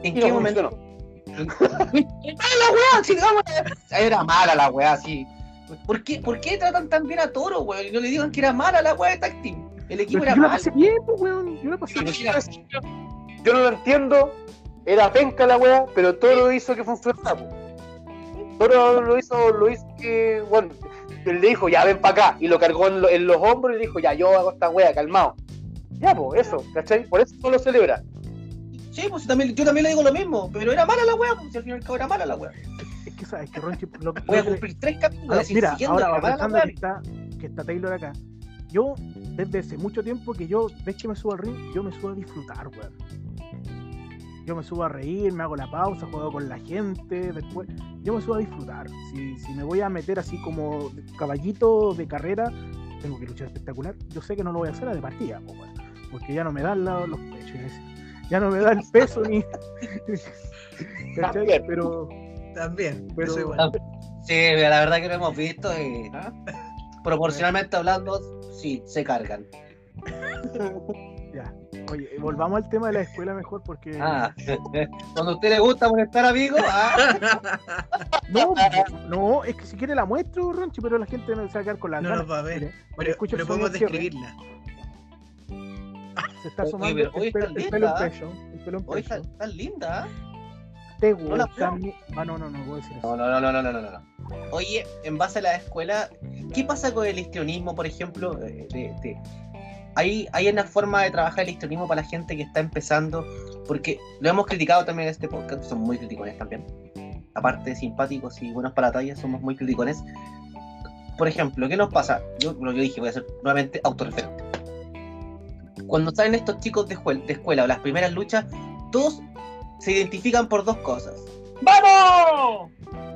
¿En qué momento no? [LAUGHS] la weá, si vamos Era mala la weá, sí. ¿Por qué, ¿Por qué tratan tan bien a Toro, weón? Y no le digan que era mala la weá de tag team. El equipo Pero era yo la malo. pasé bien, pues, weón. Yo la pasé bien. Yo no lo entiendo. Era penca la weá, pero Toro hizo que funcionara. po. Toro lo hizo, lo hizo que, bueno, él le dijo, ya ven para acá, y lo cargó en, lo- en los hombros y le dijo, ya, yo hago esta wea, calmado. Ya, pues, eso, ¿cachai? Por eso no lo celebra. Sí, pues también, yo también le digo lo mismo, pero era mala la weá, pues si al fin y al cabo era mala la weá. Es que sabes que Ronchi, lo, que- Voy a lo cumplir tres capítulos Ahora, mira, siguiendo ahora la aprovechando weá. que está, que está Taylor acá, yo desde hace mucho tiempo que yo, ves que me subo al ring, yo me subo a disfrutar, weón. Yo me subo a reír, me hago la pausa, juego con la gente, después, yo me subo a disfrutar. Si, si me voy a meter así como caballito de carrera, tengo que luchar espectacular, yo sé que no lo voy a hacer a de partida, po, weón, porque ya no me dan la- los pechos, ya no me da el peso ni... [LAUGHS] También. Pero, También, Pero- eso igual. Sí, la verdad que lo hemos visto y proporcionalmente hablando, sí, se cargan. [LAUGHS] ya. Oye, volvamos al tema de la escuela mejor porque... Ah, [LAUGHS] cuando a usted le gusta molestar amigos, ah, [LAUGHS] No, no, es que si quiere la muestro, Ronchi, pero la gente no se va a quedar con la No nos va a ver. Pero, escucha pero sonido podemos cierre. describirla. Se está asomando pero el, pelo, el pelo en ¿eh? pecho. El pelo en hoy está, pecho. está linda. ¿ah? Te no la gusta mi- Ah, no, no, no, voy a decir No, eso. no, no, no, no, no, no, no. Oye, en base a la escuela, ¿qué pasa con el histrionismo, por ejemplo? De- de- ¿Hay, ¿Hay una forma de trabajar el histrionismo para la gente que está empezando? Porque lo hemos criticado también en este podcast, somos muy criticones también. Aparte de simpáticos y buenos para la talla, somos muy criticones. Por ejemplo, ¿qué nos pasa? Yo lo que dije, voy a ser nuevamente autorreferente. Cuando salen estos chicos de, escuela, de escuela o las primeras luchas, todos se identifican por dos cosas. ¡Vamos!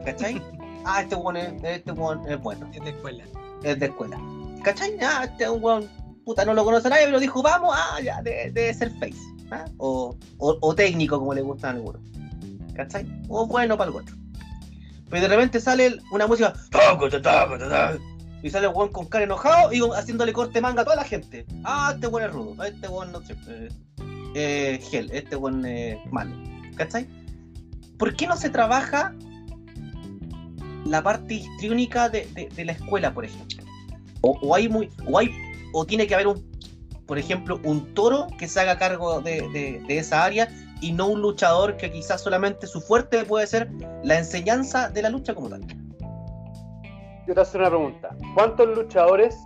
¿Cachai? [LAUGHS] Ah, este weón es, este weón es bueno, Es de escuela. es de escuela. ¿Cachai? Ah, este weón, puta, no lo conoce nadie, pero dijo, vamos, ah, ya, debe, debe ser face. ¿ah? O, o, o técnico, como le gusta a algunos. ¿Cachai? O bueno para el otro. Pero de repente sale una música, y sale el weón con cara enojado y haciéndole corte manga a toda la gente. Ah, este weón es rudo, ah, este weón no sé, eh, eh, gel, este weón es malo. ¿cachai? ¿Por qué no se trabaja la parte histriónica de, de- la escuela, por ejemplo? O, hay muy, o hay, o tiene que haber un, por ejemplo, un toro que se haga cargo de, de- esa área y no un luchador que quizás solamente su fuerte puede ser la enseñanza de la lucha como tal. Yo te hacer una pregunta. ¿Cuántos luchadores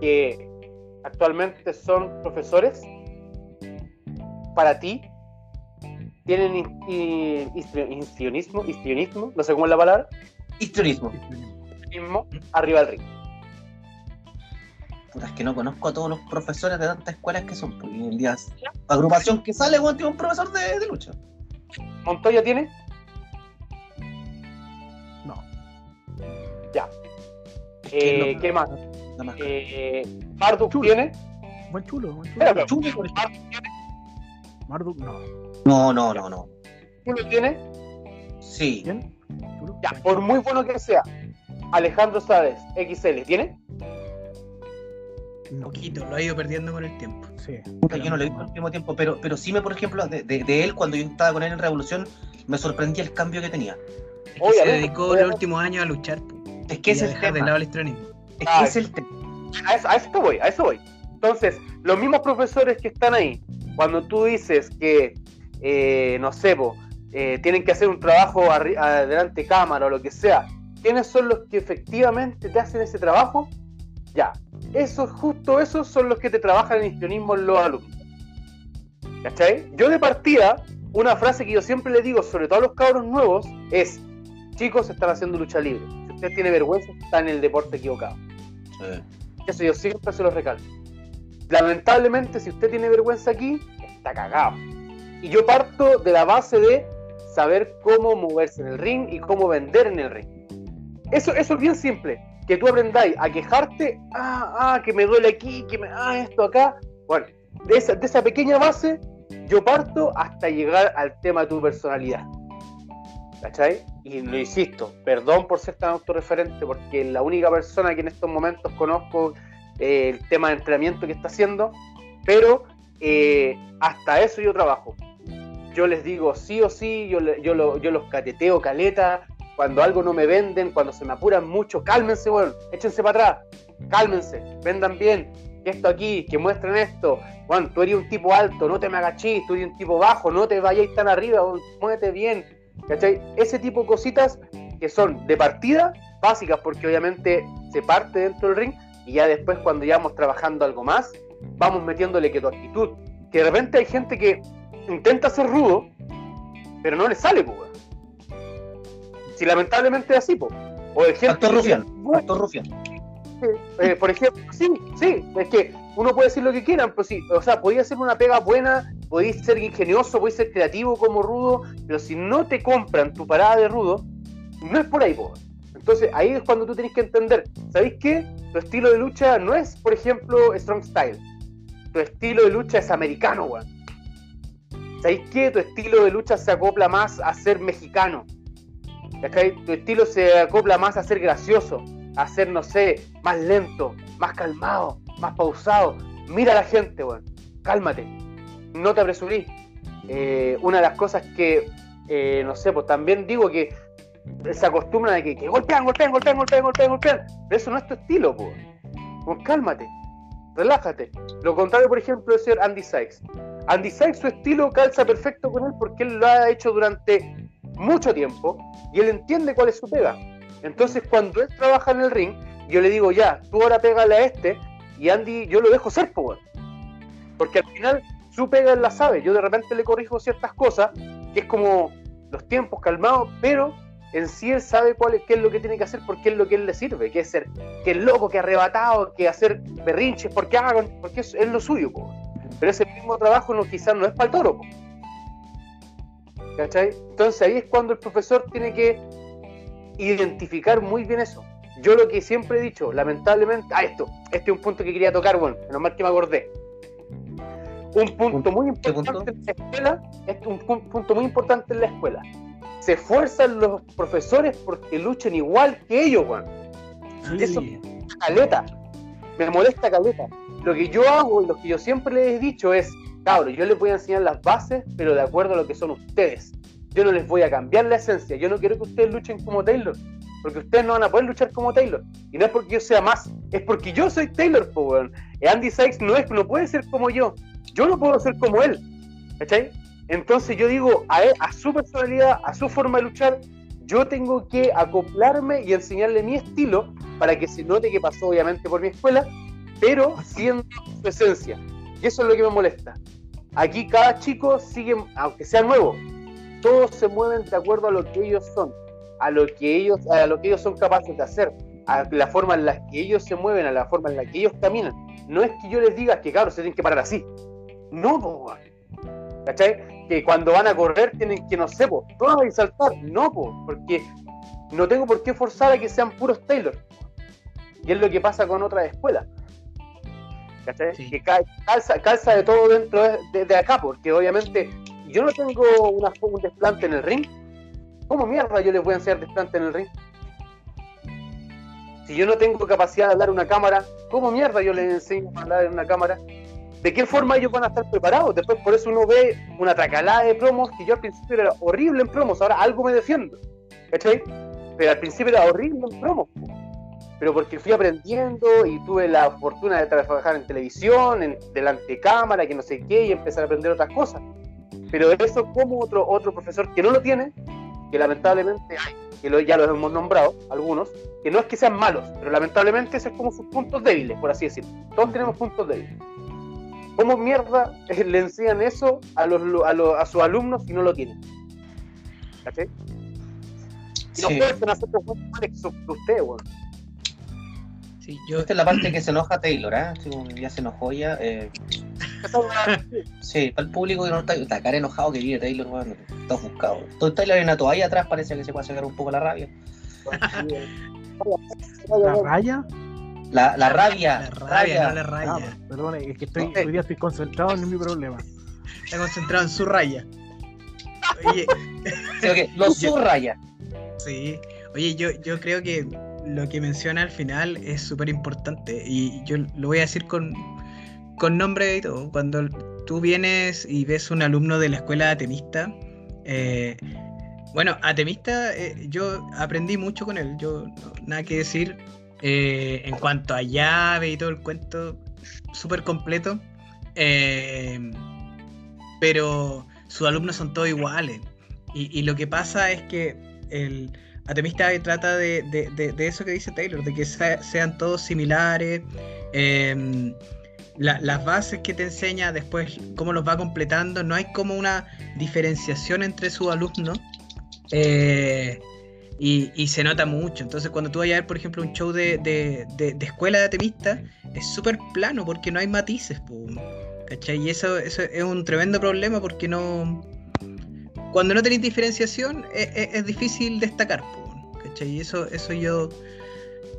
que actualmente son profesores para ti tienen his- hi- histri- histrionismo, histrionismo, no sé cómo es la palabra, Histrionismo. histrionismo arriba del ring? Puta, es que no conozco a todos los profesores de tantas escuelas que son. Porque en el día agrupación que sale, weón, tiene un profesor de, de lucha. ¿Montoya tiene? No. Ya. ¿Quién Eh, ¿Qué más? Nada más. Eh, ¿Marduk Chulo. tiene? Buen chulo, buen [LAUGHS] chulo. Chulo, por ejemplo. Marduk, no. No, no, no, no. ¿Chulo tiene? Sí. ¿Quién? Chulo. Ya, por muy bueno que sea. Alejandro Sáez, XL, ¿tiene? No. Poquito, lo ha ido perdiendo con el tiempo. Sí. Yo no lo he visto al último tiempo, pero, pero sí me, por ejemplo, de, de- de él, cuando yo estaba con él en Revolución, me sorprendía el cambio que tenía. Es que Obviamente, se dedicó obviamente. los últimos años a luchar. Es que y ese a es el tema. lado el histrionismo. Es Ah, que ese es el tema. A eso, a eso voy, a eso voy. Entonces, los mismos profesores que están ahí, cuando tú dices que, eh, no sé, po, eh, tienen que hacer un trabajo adelante cámara o lo que sea, ¿quiénes son los que efectivamente te hacen ese trabajo? Ya, esos, justo esos son los que te trabajan en histrionismo en los alumnos. ¿Cachai? Yo de partida, una frase que yo siempre le digo, sobre todo a los cabros nuevos, es, chicos, están haciendo lucha libre. Si usted tiene vergüenza, está en el deporte equivocado. Eso yo siempre se lo recalco. Lamentablemente, si usted tiene vergüenza aquí, está cagado. Y yo parto de la base de saber cómo moverse en el ring y cómo vender en el ring. Eso, es bien simple. Que tú aprendáis a quejarte, ah, ah, que me duele aquí, que me, ah, esto acá. Bueno, de esa, de esa pequeña base, yo parto hasta llegar al tema de tu personalidad. ¿Cachai? Y lo insisto, perdón por ser tan autorreferente, porque la única persona que en estos momentos conozco eh, el tema de entrenamiento que está haciendo, pero eh, hasta eso yo trabajo. Yo les digo sí o sí, yo, yo, lo- yo los cateteo caleta, cuando algo no me venden, cuando se me apuran mucho, cálmense, bueno, échense para atrás, cálmense, vendan bien, que esto aquí, que muestren esto, Juan, tú eres un tipo alto, no te me agachís, tú eres un tipo bajo, no te vayáis tan arriba, muévete bien, ¿cachai? Ese tipo de cositas que son de partida, básicas, porque obviamente se parte dentro del ring, y ya después cuando ya vamos trabajando algo más, vamos metiéndole que tu actitud, que de repente hay gente que intenta ser rudo, pero no le sale, pues. Si lamentablemente es así, pues. O que- rufián. Bueno, Actor rufián. eh, por ejemplo, sí, sí, es que uno puede decir lo que quieran, pero sí, o sea, podía hacer una pega buena, podéis ser ingenioso, podéis ser creativo como rudo, pero si no te compran tu parada de rudo, no es por ahí, po. Entonces ahí es cuando tú tienes que entender, ¿sabéis qué? Tu estilo de lucha no es, por ejemplo, Strong Style. Tu estilo de lucha es americano, weón. ¿Sabéis qué? Tu estilo de lucha se acopla más a ser mexicano. ¿Cachai? Tu estilo se acopla más a ser gracioso, a ser, no sé, más lento, más calmado, más pausado. Mira a la gente, weón. Cálmate. No te apresurís. Eh, una de las cosas que, eh, no sé, pues también digo que se acostumbran a que, golpean, golpean, golpean, golpean, golpean, golpean. Pero eso no es tu estilo, pues. Pues cálmate. Relájate. Lo contrario, por ejemplo, es ser Andy Sykes. Andy Sykes, su estilo calza perfecto con él porque él lo ha hecho durante mucho tiempo y él entiende cuál es su pega. Entonces, cuando él trabaja en el ring, yo le digo, ya, tú ahora pégale a este, y Andy, yo lo dejo ser, pues. Porque al final, su pega él la sabe. Yo de repente le corrijo ciertas cosas, que es como los tiempos calmados, pero en sí él sabe cuál es, qué es lo que tiene que hacer, porque es lo que él le sirve, que es ser, que es loco, que arrebatado, que hacer berrinches, porque hagan, porque es, es lo suyo, pues. Pero ese mismo trabajo no, quizás no es para el toro, po. ¿Cachai? Entonces ahí es cuando el profesor tiene que identificar muy bien eso. Yo lo que siempre he dicho, lamentablemente, ah, esto, este es un punto que quería tocar, bueno, menos mal que me acordé. Un punto muy importante en la escuela, es un pu- punto muy importante en la escuela. Se esfuerzan los profesores porque luchen igual que ellos, weón. Eso- caleta. Me molesta caleta. Lo que yo hago y lo que yo siempre les he dicho es, cabros, yo les voy a enseñar las bases, pero de acuerdo a lo que son ustedes. Yo no les voy a cambiar la esencia. Yo no quiero que ustedes luchen como Taylor, porque ustedes no van a poder luchar como Taylor. Y no es porque yo sea más, es porque yo soy Taylor, po, weón. Y Andy Sykes no es, no puede ser como yo. Yo no puedo ser como él. ¿Cachai? Entonces yo digo, a su personalidad, a su forma de luchar, yo tengo que acoplarme y enseñarle mi estilo para que se note que pasó obviamente por mi escuela, pero siendo su esencia. Y eso es lo que me molesta. Aquí cada chico sigue, aunque sea nuevo, todos se mueven de acuerdo a lo que ellos son, a lo que ellos, a lo que ellos son capaces de hacer, a la forma en la que ellos se mueven, a la forma en la que ellos caminan. No es que yo les diga que, claro, se tienen que parar así. No, ¿cachai? Que cuando van a correr tienen que, no sé, po, y saltar. No, po, porque no tengo por qué forzar a que sean puros Taylor. Y es lo que pasa con otras escuelas. Sí. Que ca- calza, calza de todo dentro de, de acá, porque obviamente yo no tengo una, un desplante en el ring. ¿Cómo mierda yo les voy a enseñar desplante en el ring? Si yo no tengo capacidad de hablar en una cámara, ¿cómo mierda yo les enseño a hablar en una cámara? ¿De qué forma ellos van a estar preparados? Después por eso uno ve una tracalada de promos que yo al principio era horrible en promos, ahora algo me defiendo. ¿Cachai? Pero al principio era horrible en promos. Pero porque fui aprendiendo y tuve la fortuna de trabajar en televisión, en, delante de cámara, que no sé qué, y empezar a aprender otras cosas. Pero eso como otro, otro profesor que no lo tiene, que lamentablemente hay, que lo- ya los hemos nombrado, algunos, que no es que sean malos, pero lamentablemente esos es como sus puntos débiles, por así decirlo. Todos tenemos puntos débiles. ¿Cómo mierda eh, [LAUGHS] le enseñan eso a, los, a, los, a sus alumnos si no lo tienen? ¿Cachai? Y no Sí. pueden hacer que ustedes, weón. Sí, yo, Esta es la parte que se enoja Taylor, ¿ah? Sí, como ya se enojó ya. Eh, sí, para el público que no está, está cara enojado que vive Taylor, bueno, está ofuscado. Todo Taylor en una toalla atrás parece que se puede sacar un poco la rabia. ¿La raya? La, la rabia, la rabia, no la raya. Ah, perdón, es que estoy, hoy día estoy concentrado en mi problema. Está concentrado en su raya. Oye, Sí, ok, Lo [LAUGHS] Yo- subraya. sí. Oye, yo, yo creo que lo que menciona al final es súper importante. Y yo lo voy a decir con, con nombre y todo. Cuando tú vienes y ves un alumno de la escuela atemista, eh, bueno, atemista, eh, yo aprendí mucho con él. Yo, nada que decir. Eh, en cuanto a llave y todo el cuento, súper completo. Eh, pero sus alumnos son todos iguales. Y, lo que pasa es que el atemista trata de, eso que dice Taylor, de que sea- sean todos similares. em, la- las bases que te enseña, después cómo los va completando, no hay como una diferenciación entre sus alumnos. eh, y, y se nota mucho. Entonces, cuando tú vayas a ver, por ejemplo, un show de, de- de- de escuela de atemista, es súper plano porque no hay matices. po, ¿cachai? Y eso, eso es un tremendo problema porque no. Cuando no tenéis diferenciación, es, es- es difícil destacar. po, ¿cachai? Y eso, eso yo.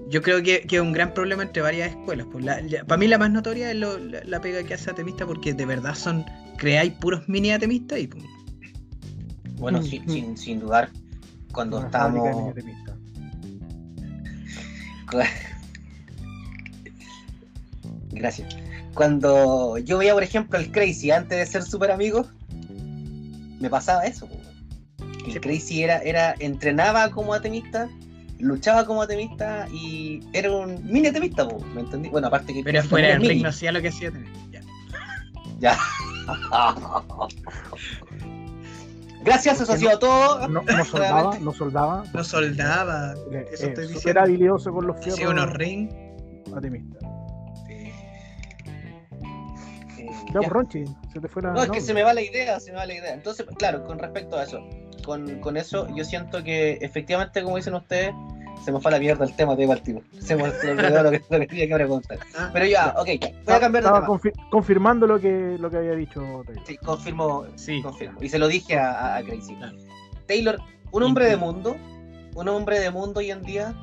Yo creo que, que es un gran problema entre varias escuelas. Pues para mí la más notoria es lo- la, la pega que hace Atemista porque de verdad son creáis puros mini atemistas y pum. Bueno, Mm, sin, mm. sin, sin dudar, cuando Una de estábamos. [LAUGHS] Gracias. Cuando yo veía, por ejemplo, el Crazy antes de ser super amigo, me pasaba eso. El Sí. Crazy era, era, entrenaba como atemista, luchaba como atemista y era un mini atemista, po, ¿me entendí? Bueno, aparte que. Pero fuera del ring no hacía lo que hacía Atemista. Ya. Ya. [LAUGHS] Gracias, eso ha sido todo. No, no [LAUGHS] soldaba, no soldaba. No soldaba. Eh, Eso eh, estoy súper diciendo. habilidoso con los fierros. unos ring. atemista. Eh, Ya, ya. pues, Ronchi, se te fue la. No, es que no, se me va la idea, se me va la idea. Entonces, claro, con respecto a eso, con, con eso yo siento que efectivamente, como dicen ustedes, se me fue a la mierda el tema de partido. Se me olvidó lo que, lo que tenía que preguntar. Ah, Pero ya, ok, voy a cambiar de Estaba tema. confi- confirmando lo que, lo que había dicho Taylor. Sí, confirmo, Sí. confirmo. Y se lo dije a, a- a Crazy. Claro. Taylor, un hombre de mundo, un hombre de mundo hoy en día,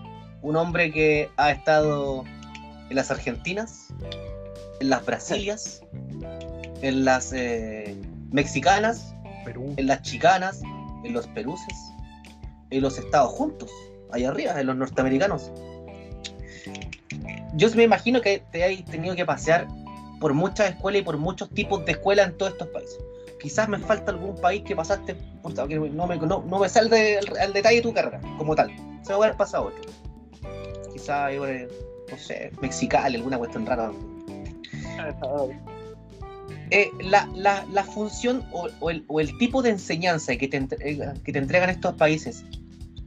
un hombre que ha estado en las Argentinas, en las Brasilias, en las eh, mexicanas, Perú. en las chicanas, en los peruses, en los estados juntos, allá arriba, en los norteamericanos. Yo me imagino que te hay tenido que pasear por muchas escuelas y por muchos tipos de escuelas en todos estos países. Quizás me falta algún país que pasaste, no me, no, no me sale el detalle de tu carrera, como tal. Se va a haber pasado otro. Quizás, eh, no sé, Mexicali, alguna cuestión rara. Eh, la, función o, el, tipo de enseñanza que te, te entregan estos países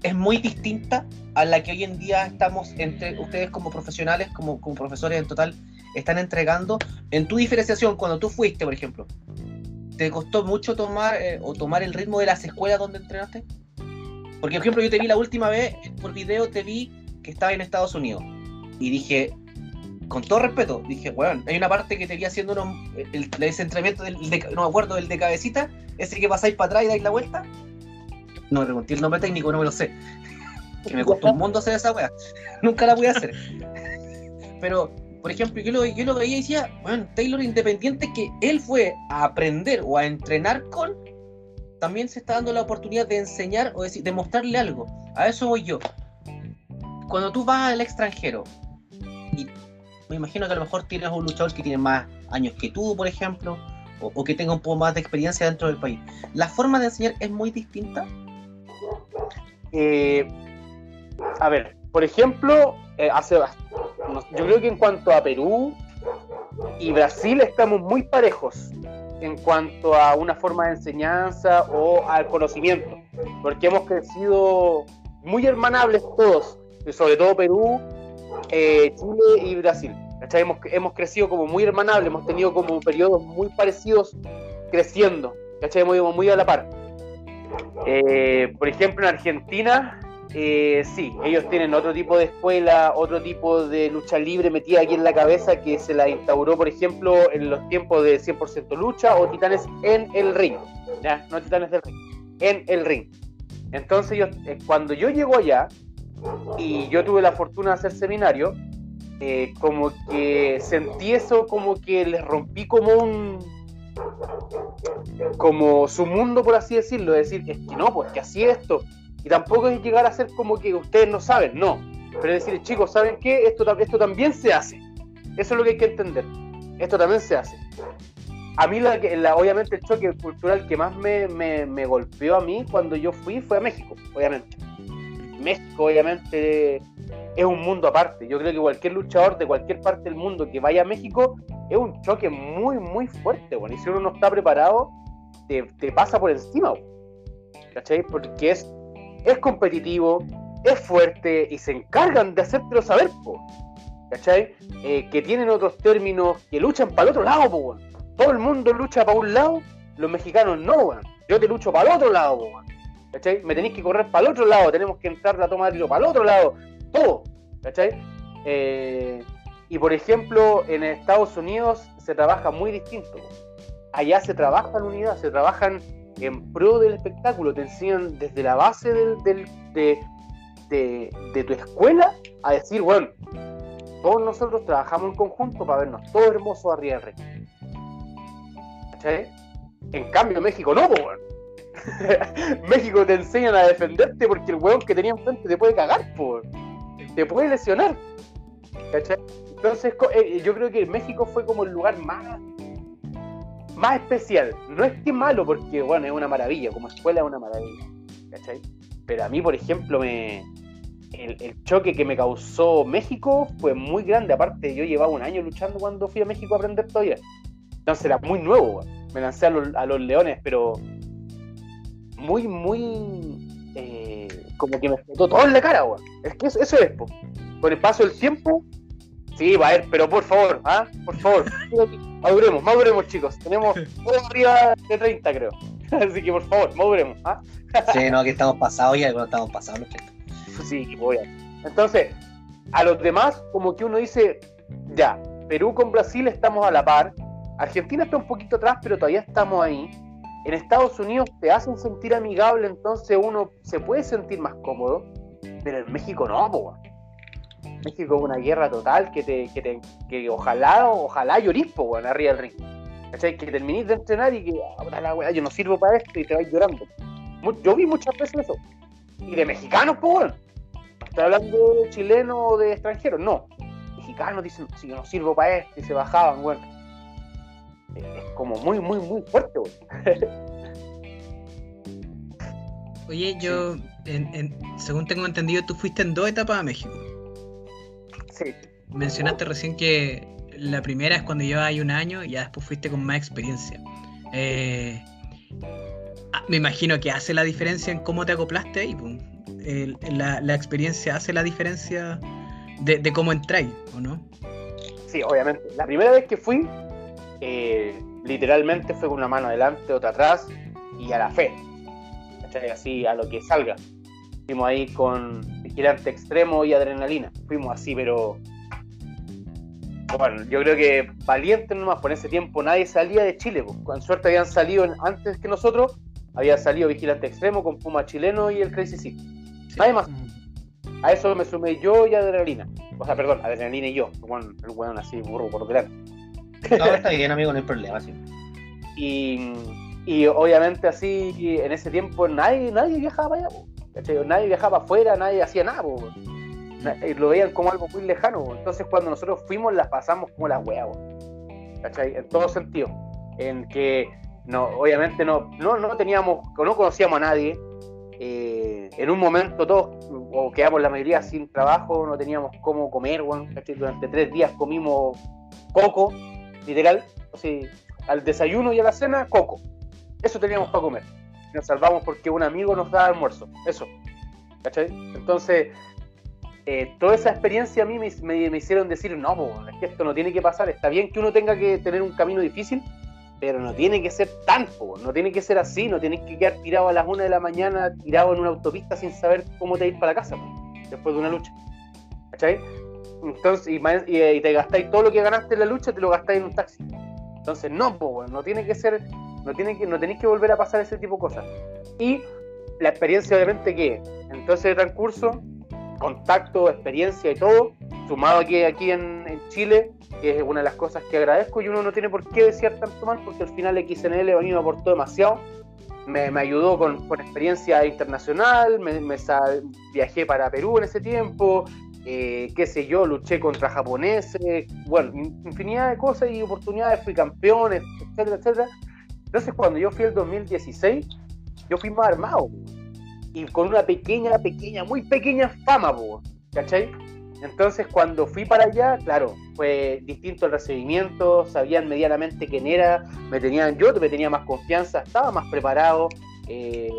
es muy distinta a la que hoy en día estamos entre ustedes como profesionales, como, profesores en total, están entregando. En tu diferenciación, cuando tú fuiste, por ejemplo, ¿te costó mucho tomar eh, o tomar el ritmo de las escuelas donde entrenaste? Porque, por ejemplo, yo te vi la última vez por video, te vi que estaba en Estados Unidos y dije, con todo respeto, dije, bueno, hay una parte que te vi haciendo unos, el, el descentramiento del, de, no me acuerdo, del de cabecita, ese que pasáis para atrás y dais la vuelta. No me pregunté el nombre técnico, no me lo sé. [LAUGHS] Que me costó un mundo hacer esa weá. [LAUGHS] Nunca la voy a hacer. [LAUGHS] Pero, por ejemplo, yo lo, yo lo veía y decía, bueno, Taylor Independiente, que él fue a aprender o a entrenar con, también se está dando la oportunidad de enseñar o decir, de mostrarle algo. A eso voy yo. Cuando tú vas al extranjero, y me imagino que a lo mejor tienes un luchador que tiene más años que tú, por ejemplo, o, o que tenga un poco más de experiencia dentro del país. ¿La forma de enseñar es muy distinta? Eh, a ver, por ejemplo, eh, hace, yo creo que en cuanto a Perú y Brasil estamos muy parejos en cuanto a una forma de enseñanza o al conocimiento, porque hemos crecido muy hermanables todos, sobre todo Perú, eh, Chile y Brasil. Hemos, hemos, crecido como muy hermanables, hemos tenido como periodos muy parecidos creciendo. Hemos ido muy a la par. Eh, por ejemplo, en Argentina, eh, sí, ellos tienen otro tipo de escuela, otro tipo de lucha libre metida aquí en la cabeza que se la instauró, por ejemplo, en los tiempos de 100% lucha o Titanes en el ring, ¿ya? No Titanes del ring, en el ring. Entonces, yo, eh, cuando yo llego allá y yo tuve la fortuna de hacer seminario, como que sentí eso, como que les rompí como un como su mundo, por así decirlo, decir, es que no, pues que así es esto. Y tampoco es llegar a ser como que ustedes no saben, no. Pero es decir, chicos, ¿saben qué? Esto, esto también se hace. Eso es lo que hay que entender. Esto también se hace. A mí, la, la, obviamente, el choque cultural que más me, me, me, golpeó a mí cuando yo fui fue a México, obviamente. México, obviamente, es un mundo aparte. Yo creo que cualquier luchador de cualquier parte del mundo que vaya a México es un choque muy, muy fuerte, bueno. Y si uno no está preparado, te, te pasa por encima, ¿cachai? Porque es, es competitivo, es fuerte y se encargan de hacértelo saber, po, ¿cachai? Eh, que tienen otros términos, que luchan para el otro lado, po. Todo el mundo lucha para un lado, los mexicanos no. Yo te lucho para el otro lado. ¿cachai? Me tenéis que correr para el otro lado, tenemos que entrar la toma de tiro para el otro lado, todo, ¿cachai? Eh, y por ejemplo, en Estados Unidos se trabaja muy distinto. Allá se trabaja en unidad, se trabajan en pro del espectáculo, te enseñan desde la base del, del, de, tu escuela a decir, bueno, todos nosotros trabajamos en conjunto para vernos todos hermosos arriba del rey. ¿Cachai? En cambio, México no, pues. [LAUGHS] México te enseñan a defenderte porque el hueón que tenía enfrente te puede cagar, por te puede lesionar. ¿Cachai? Entonces, eh, yo creo que México fue como el lugar más, más especial. No es que malo, porque bueno, es una maravilla, como escuela es una maravilla. ¿Cachai? Pero a mí, por ejemplo, me, el, choque que me causó México fue muy grande. Aparte, yo llevaba un año luchando cuando fui a México a aprender todavía. Entonces era muy nuevo. Me lancé a los leones, pero muy, muy. Como que me explotó todo en la cara, weón. Es que eso, eso es, po. Con el paso del tiempo, sí, va a ver, pero por favor, ¿ah? Por favor, [LAUGHS] maduremos, maduremos, chicos. Tenemos [LAUGHS] todo arriba de 30, creo. [LAUGHS] Así que por favor, maduremos, ¿ah? sí, no, aquí estamos pasados y algunos estamos pasados, Sí, voy a. Entonces, a los demás, como que uno dice, ya, Perú con Brasil estamos a la par. Argentina está un poquito atrás, pero todavía estamos ahí en Estados Unidos te hacen sentir amigable, entonces uno se puede sentir más cómodo, pero en México no, po. México es una guerra total que te, que te que ojalá, ojalá llorís, po, bueno, arriba del ring. ¿Cachai? Que terminís de entrenar y que, ah, la yo no sirvo para esto y te vais llorando. Yo vi muchas veces eso. Y de mexicanos, po, bueno. No estoy hablando de chileno o de extranjeros, no. Mexicanos dicen, si yo no sirvo para esto y se bajaban, bueno. como muy, muy, muy fuerte. Oye, yo, en- en- según tengo entendido, tú fuiste en dos etapas a México. Sí, Mencionaste recién que la primera es cuando llevas ahí un año y ya después fuiste con más experiencia. Eh, ah, me imagino que hace la diferencia en cómo te acoplaste ahí. la, la experiencia hace la diferencia de, de cómo entráis, ¿o no? sí, obviamente. La primera vez que fui, eh, literalmente fue con una mano adelante, otra atrás y a la fe. ¿Cachai? Así, a lo que salga. Fuimos ahí con vigilante extremo y adrenalina. Fuimos así, pero. Bueno, yo creo que valiente nomás, por ese tiempo nadie salía de Chile. pues. Con suerte habían salido antes que nosotros, había salido vigilante extremo con Puma chileno y el Crazy Six. Nadie más. A eso me sumé yo y adrenalina. O sea, perdón, adrenalina y yo. El weón, el weón así, burro por delante. Está bien, amigo, no hay problema, sí. Y, y obviamente así, en ese tiempo nadie, nadie viajaba allá. Nadie viajaba afuera, nadie hacía nada, y lo veían como algo muy lejano. Entonces cuando nosotros fuimos las pasamos como las weas, ¿cachai? En todo sentido. En que no, obviamente no, no, no teníamos, no conocíamos a nadie. Eh, en un momento todos, o quedamos la mayoría sin trabajo, no teníamos cómo comer. Durante tres días comimos coco, literal, así, al desayuno y a la cena, coco. Eso teníamos para comer. Nos salvamos porque un amigo nos daba almuerzo. Eso. ¿Cachai? Entonces, eh, toda esa experiencia a mí me, me- me hicieron decir, no, po, es que esto no tiene que pasar. Está bien que uno tenga que tener un camino difícil, pero no tiene que ser tan, po, no tiene que ser así, no tienes que quedar tirado a las una de la mañana, tirado en una autopista sin saber cómo te ir para la casa, po, después de una lucha. ¿Cachai? Entonces, y, ma- y, y te gastáis todo lo que ganaste en la lucha, te lo gastáis en un taxi. Entonces, no, weón, no tiene que ser, no tiene que, no tenéis que volver a pasar ese tipo de cosas. Y la experiencia, obviamente, que en todo ese transcurso, contacto, experiencia y todo, sumado aquí, aquí en, en Chile, que es una de las cosas que agradezco y uno no tiene por qué decir tanto mal, porque al final XNL a mí me aportó demasiado. Me, me ayudó con, con experiencia internacional, me, me sa- viajé para Perú en ese tiempo, eh, qué sé yo, luché contra japoneses, bueno, in- infinidad de cosas y oportunidades, fui campeón, etcétera, etcétera. Entonces cuando yo fui el 2016, yo fui más armado, y con una pequeña, pequeña, muy pequeña fama, ¿cachai? Entonces cuando fui para allá, claro, fue distinto el recibimiento, sabían medianamente quién era, me tenían, yo me tenía más confianza, estaba más preparado, eh,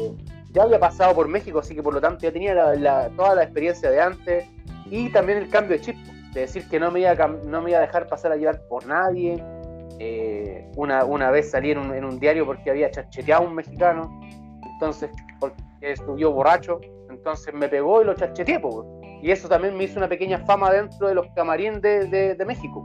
ya había pasado por México, así que por lo tanto ya tenía la- la- toda la experiencia de antes, y también el cambio de chip, de decir que no me iba a, no me iba a dejar pasar a llevar por nadie. Eh, una, una vez salí en un, en un diario porque había chacheteado a un mexicano, entonces, porque subió borracho, entonces me pegó y lo chacheteé, po, y eso también me hizo una pequeña fama dentro de los camarines de, de- de México,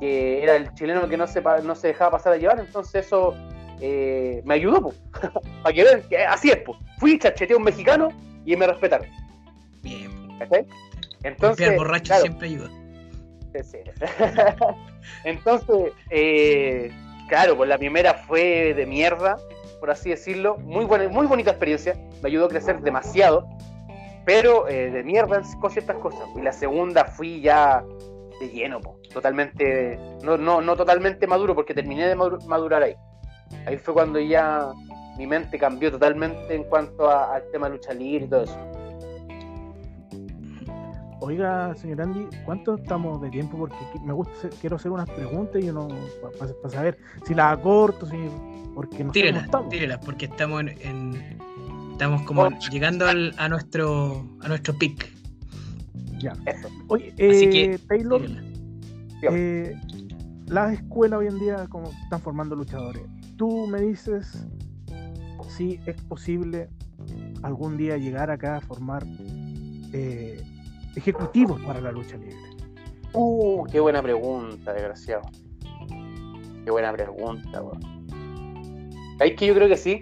que era el chileno que no se, no se dejaba pasar a llevar, entonces eso eh, me ayudó, [LAUGHS] para que vean que así es, fui, chacheteé a un mexicano y me respetaron. Bien. ¿cachai? Entonces, Limpiar borracho claro, siempre ayuda. sí. [LAUGHS] Entonces, eh, claro, pues la primera fue de mierda, por así decirlo. Muy buena, muy bonita experiencia. Me ayudó a crecer demasiado. Pero eh, de mierda con ciertas cosas. Y la segunda fui ya de lleno, po, totalmente, no, no, no totalmente maduro, porque terminé de madu- madurar ahí. Ahí fue cuando ya mi mente cambió totalmente en cuanto al tema de lucha libre y todo eso. Oiga, señor Andy, ¿cuánto estamos de tiempo? Porque me gusta, quiero hacer unas preguntas y uno para saber si las acorto, si porque no Tírelas, estamos. tírelas, porque estamos en, en- estamos como llegando al- a nuestro a nuestro pick. Ya. Eso. Oye, Así eh, que, Taylor, eh, las escuelas hoy en día como están formando luchadores. Tú me dices si es posible algún día llegar acá a formar eh, ejecutivos para la lucha libre. Uh, qué buena pregunta, desgraciado. Qué buena pregunta, weón. Es que yo creo que sí.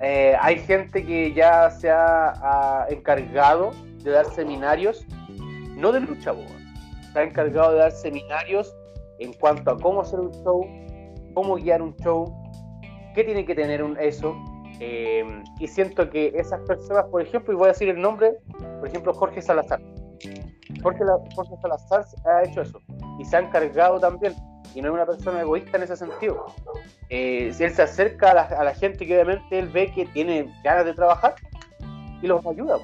Eh, hay gente que ya se ha, encargado de dar seminarios, no de lucha, weón. Se ha encargado de dar seminarios en cuanto a cómo hacer un show, cómo guiar un show, qué tiene que tener un eso. Eh, y siento que esas personas, por ejemplo, y voy a decir el nombre, por ejemplo, Jorge Salazar. Jorge, Jorge Salazar ha hecho eso y se ha encargado también y no es una persona egoísta en ese sentido. Eh, si él se acerca a la, gente que obviamente él ve que tiene ganas de trabajar y los ayuda.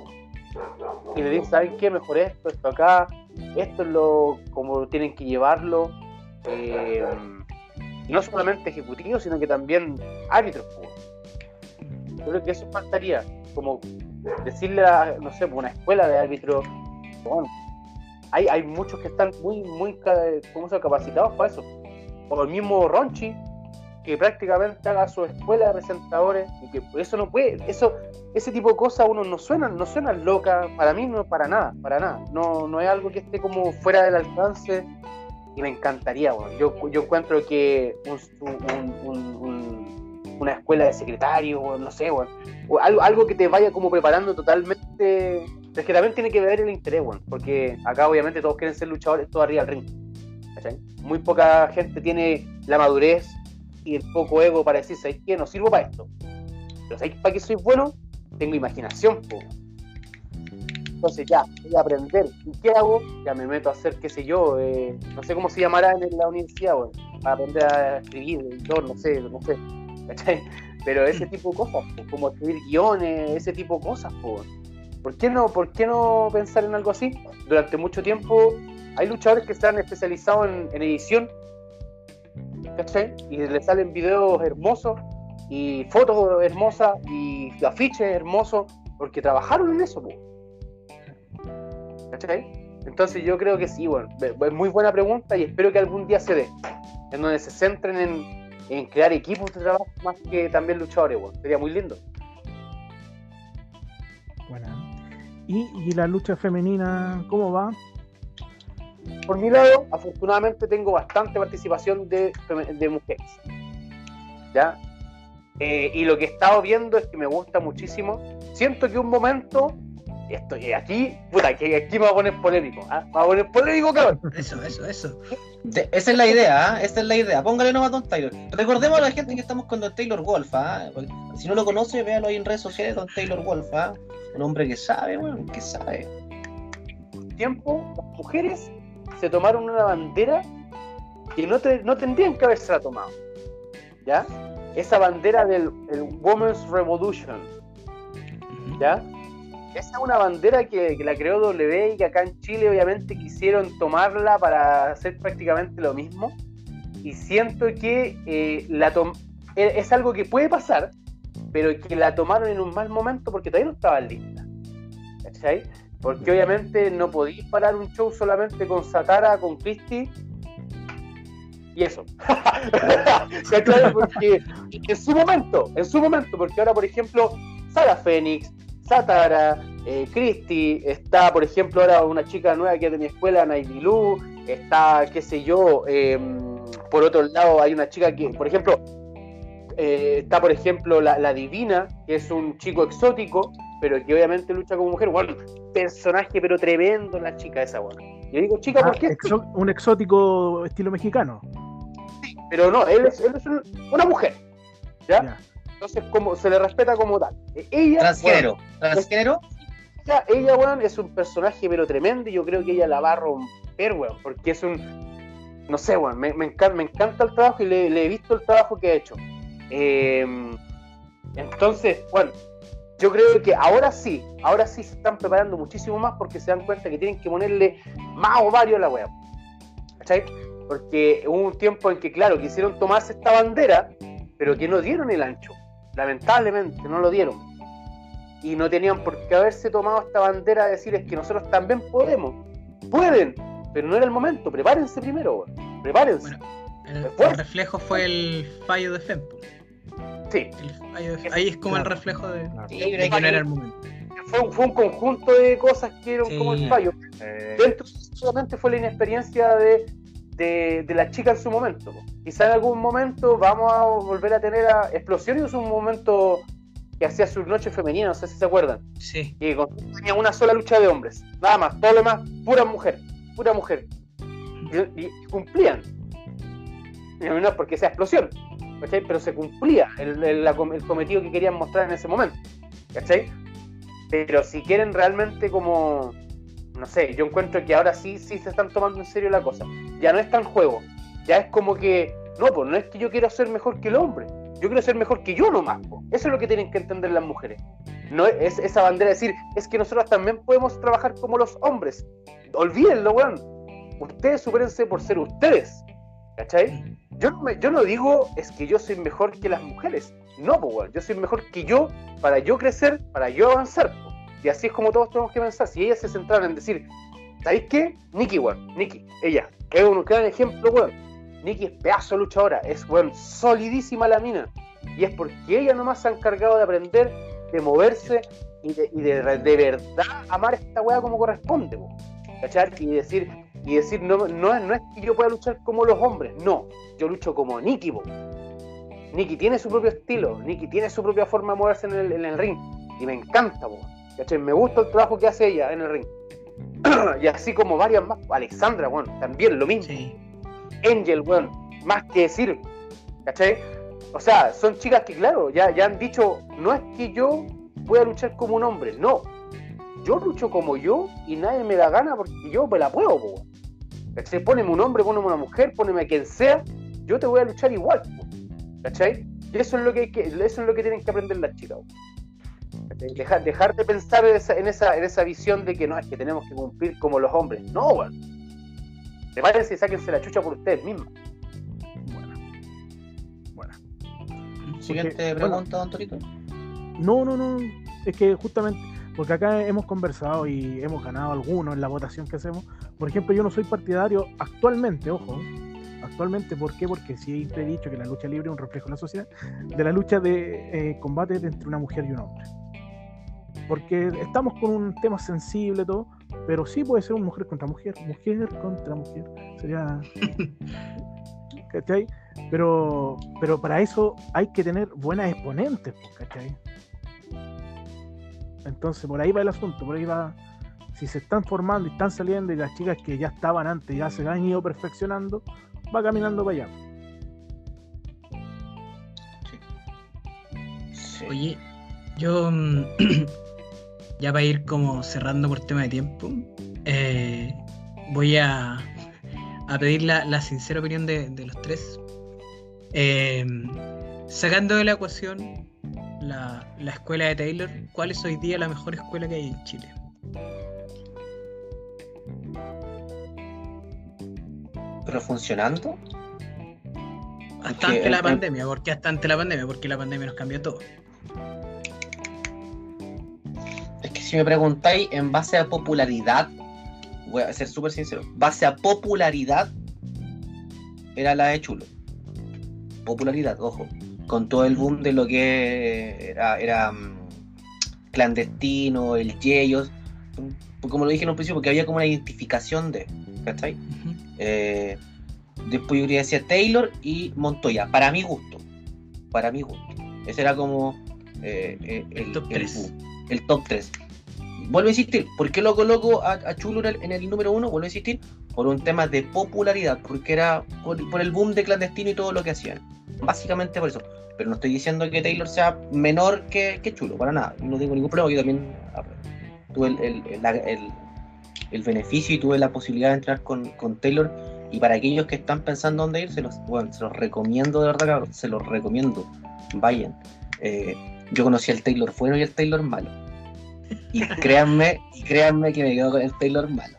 Y le dice, ¿saben qué? Mejor esto, esto acá, esto es lo como tienen que llevarlo. Eh, no solamente ejecutivos, sino que también árbitros. Yo creo que eso faltaría, como decirle a, no sé, una escuela de árbitros, bueno, hay, hay muchos que están muy, muy ¿cómo se capacitados para eso. O el mismo Ronchi, que prácticamente haga su escuela de presentadores, y que eso no puede, eso, ese tipo de cosas uno no suena, no suena loca, para mí no para nada, para nada. No, no es algo que esté como fuera del alcance y me encantaría, bueno. yo, yo encuentro que un- un- un- una escuela de secretarios, o no sé, bueno, o algo, algo que te vaya como preparando totalmente. Es que también tiene que ver el interés, bueno, porque acá obviamente todos quieren ser luchadores, todo arriba del ring. Muy poca gente tiene la madurez y el poco ego para decir, ¿sabes qué? No sirvo para esto. Pero ¿sabes para qué soy bueno? Tengo imaginación. Entonces ya, voy a aprender. ¿Y qué hago? Ya me meto a hacer, qué sé yo, eh, no sé cómo se llamará en la universidad, bueno, para aprender a escribir, editor, no sé, no sé. ¿Cachai? Pero ese tipo de cosas, po, como escribir guiones, ese tipo de cosas, po. ¿Por qué, no, ¿Por qué no pensar en algo así? Durante mucho tiempo hay luchadores que están especializados en, en edición, ¿cachai? Y les salen videos hermosos y fotos hermosas y afiches hermosos porque trabajaron en eso. ¿cachai? Entonces yo creo que sí, bueno, es muy buena pregunta y espero que algún día se dé, en donde se centren en, en crear equipos de trabajo más que también luchadores, bueno. sería muy lindo. Buena. ¿Y, y la lucha femenina, cómo va? Por mi lado, afortunadamente tengo bastante participación de mujeres. ¿Ya? Eh, y lo que he estado viendo es que me gusta muchísimo. Siento que un momento, estoy aquí, puta, que aquí me va a poner polémico. ¿ah? Me va a poner polémico, cabrón. [LAUGHS] Eso, eso, eso. De- esa es la idea, ¿ah? esa es la idea. Póngale nomás a Don Taylor. Recordemos a la gente que estamos con Don Taylor Wolf. ¿ah? Porque Si no lo conoce, véalo ahí en redes sociales, Don Taylor Wolf. ¿ah? Un hombre que sabe, bueno, que sabe. tiempo, las mujeres se tomaron una bandera que no, te- no tendrían que haberse tomado. ¿Ya? Esa bandera del el Women's Revolution. ¿Ya? Esa es una bandera que, que la creó W y que acá en Chile obviamente quisieron tomarla para hacer prácticamente lo mismo. Y siento que eh, la e- es algo que puede pasar, pero que la tomaron en un mal momento porque todavía no estaban listas. ¿Cachai? Porque obviamente no podéis parar un show solamente con Satara, con Christie y eso. [LAUGHS] ¿Cachai? Porque en su momento, en su momento, porque ahora, por ejemplo, Sara Fénix, Satara, eh, Christie, está, por ejemplo, ahora una chica nueva que es de mi escuela, Naidilu, está, qué sé yo, eh, por otro lado hay una chica que, por ejemplo, eh, está, por ejemplo, la, la Divina, que es un chico exótico, pero que obviamente lucha como mujer. Bueno, personaje, pero tremendo la chica esa, bueno. Yo digo, chica, Ah, ¿por qué? exo- un exótico estilo mexicano. Pero no, él es, él es un- una mujer, ¿ya? Ya. Entonces, como se le respeta como tal. Eh, Ella, Transgénero. Transgénero. bueno, ella, ella, weón, es un personaje, pero tremendo, y yo creo que ella la va a romper, weón, porque es un. No sé, weón, me, me encanta, me encanta el trabajo y le, le he visto el trabajo que ha hecho. Eh, entonces, bueno, yo creo que ahora sí, ahora sí se están preparando muchísimo más porque se dan cuenta que tienen que ponerle más ovarios a la weá. ¿Cachai? Porque hubo un tiempo en que, claro, quisieron tomarse esta bandera, pero que no dieron el ancho. Lamentablemente, no lo dieron. Y no tenían por qué haberse tomado esta bandera de decir es que nosotros también podemos. Pueden, pero no era el momento. Prepárense primero. Prepárense. Bueno, El, reflejo fue el fallo de FEMPO. Sí, El fallo de- ahí es como el reflejo de, Claro. Sí, de que no era el momento. fue, un- fue un conjunto de cosas que Sí. como el fallo. Dentro solamente fue la inexperiencia de, de, de la chica en su momento. Quizá en algún momento vamos a volver a tener a Explosión y es un momento que hacía sus noches femeninas, no sé si se acuerdan. Sí. Y tenía una sola lucha de hombres, nada más, todo lo demás, pura mujer, pura mujer. Y, y cumplían. Y no es porque sea explosión, ¿cachai? Pero se cumplía el, el- el cometido que querían mostrar en ese momento, ¿cachai? Pero si quieren realmente como, no sé, yo encuentro que ahora sí, sí se están tomando en serio la cosa. Ya no es tan juego. ya es como que, no, pues no es que yo quiera ser mejor que el hombre, yo quiero ser mejor que yo nomás. po. Eso es lo que tienen que entender las mujeres. No es esa bandera de decir, es que nosotros también podemos trabajar como los hombres. Olvídenlo, weón. Ustedes supérense por ser ustedes. ¿Cachai? Yo no, me- yo no digo es que yo soy mejor que las mujeres. No, po, weón. Yo soy mejor que yo para yo crecer, para yo avanzar. Y así es como todos tenemos que pensar. Si ellas se centraran en decir, ¿sabéis qué? Nikki, weón. Nikki, ella, que es un gran ejemplo, weón. Nikki es pedazo de luchadora, es, weón, solidísima la mina. Y es porque ella nomás se ha encargado de aprender, de moverse y de, y de, de verdad amar esta weá como corresponde, po. ¿cachai? Y decir, y decir no, no, es- no es que yo pueda luchar como los hombres, no, yo lucho como Nikki, po. Nikki tiene su propio estilo, Nikki tiene su propia forma de moverse en el, en el ring, y me encanta, po. ¿Cachai? Me gusta el trabajo que hace ella en el ring. [CLEARS THROAT] y así como varias más, Alexandra, bueno, también lo mismo. Sí. Angel, weón, más que decir, ¿cachai? O sea, son chicas que, claro, ya, ya han dicho, no es que yo pueda luchar como un hombre, no. Yo lucho como yo y nadie me da gana porque yo me la puedo, po. weón. ¿Cachai? Póneme un hombre, póneme una mujer, póneme a quien sea, yo te voy a luchar igual, po. ¿cachai? Y eso es lo que, hay que eso es lo que tienen que aprender las chicas, weón. Dejar, dejar de pensar en esa, en, esa, en esa visión de que no, es que tenemos que cumplir como los hombres. No, weón. Prepárense y sáquense la chucha por ustedes mismas. Bueno. Bueno. Siguiente Porque, pregunta, don Torito. No, no, no. Es que justamente, porque acá hemos conversado y hemos ganado algunos en la votación que hacemos. Por ejemplo, yo no soy partidario actualmente, ojo. Actualmente, ¿por qué? Porque siempre he dicho que la lucha libre es un reflejo de la sociedad, de la lucha de eh, combate entre una mujer y un hombre. Porque estamos con un tema sensible, todo, pero sí puede ser una mujer contra mujer, mujer contra mujer. Sería. [LAUGHS] ¿Cachai? Pero, pero para eso hay que tener buenas exponentes, pues, ¿cachai? Entonces, por ahí va el asunto, por ahí va. Si se están formando y están saliendo y las chicas que ya estaban antes ya se han ido perfeccionando, va caminando para allá. Sí. Oye, yo mm, [CLEARS THROAT] ya para ir como cerrando por tema de tiempo, eh, voy a, a pedir la, la sincera opinión de, de los tres. Eh, sacando de la ecuación la, la escuela de Taylor, ¿cuál es hoy día la mejor escuela que hay en Chile? ¿Pero funcionando? Hasta Porque ante la el- pandemia, ¿por qué hasta ante la pandemia? Porque la pandemia nos cambió todo. Si me preguntáis en base a popularidad, voy a ser súper sincero, base a popularidad, era la de Chulo. Popularidad, ojo. Con todo el boom de lo que era, era mm, clandestino, el Yeyos. mm, Como lo dije en un principio, porque había como una identificación de, ¿cachai? Eh, después yo quería decir Taylor y Montoya, para mi gusto. Para mi gusto. Ese era como eh, eh, el, Top el el top 3. Vuelvo a insistir, ¿por qué lo coloco a, Chulo en el, número uno? Vuelvo a insistir, por un tema de popularidad, porque era por, el boom de clandestino y todo lo que hacían. Básicamente por eso. Pero no estoy diciendo que Taylor sea menor que, que Chulo, para nada. No tengo ningún problema, yo también ah, tuve el, el- el beneficio y tuve la posibilidad de entrar con, con Taylor. Y para aquellos que están pensando dónde ir, se los, bueno, se los recomiendo de verdad, cabrón, se los recomiendo. Vayan. Eh, yo conocí al Taylor bueno y al Taylor malo. [LAUGHS] Y créanme, y créanme que me quedo con el Taylor malo.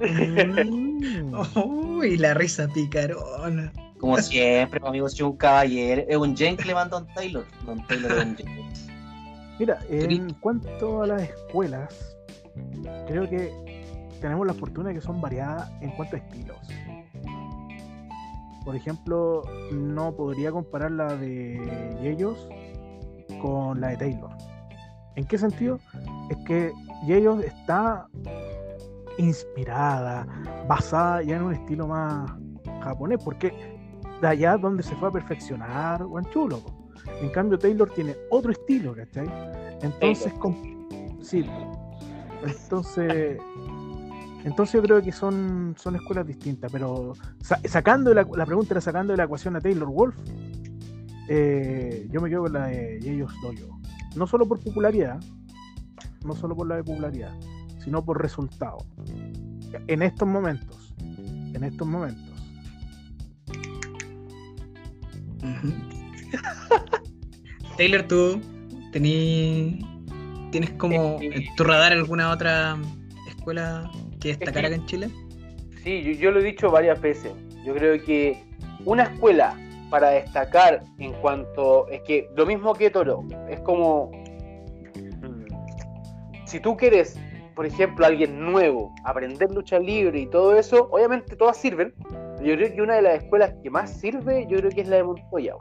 Mm. [LAUGHS] Uy, la risa picarona. Como siempre, mi amigo, soy un caballero, es un gentleman Don Taylor. Don Taylor es un gentleman. Mira, en cuanto a las escuelas, creo que tenemos la fortuna de que son variadas en cuanto a estilos. Por ejemplo, no podría comparar la de Yeyos con la de Taylor. ¿En qué sentido? Es que Yeyos está inspirada, basada ya en un estilo más japonés, porque de allá donde se fue a perfeccionar Guanchulo. En cambio, Taylor tiene otro estilo, ¿cachai? Entonces, sí. Entonces, entonces yo creo que son, son escuelas distintas, pero sa- sacando la pregunta era sacando de la ecuación a Taylor Wolf, eh, yo me quedo con la de ellos Doyo. No solo por popularidad, no solo por la de popularidad, sino por resultado. En estos momentos, en estos momentos. [LAUGHS] Taylor, tú tení- tienes como Eh, en tu radar alguna otra escuela que destacar acá en Chile? Sí, yo, yo lo he dicho varias veces. Yo creo que una escuela para destacar en cuanto. Es que lo mismo que Toro, es como. Si tú quieres, por ejemplo, alguien nuevo, aprender lucha libre y todo eso, obviamente todas sirven. Yo creo que una de las escuelas que más sirve, yo creo que es la de Montoya.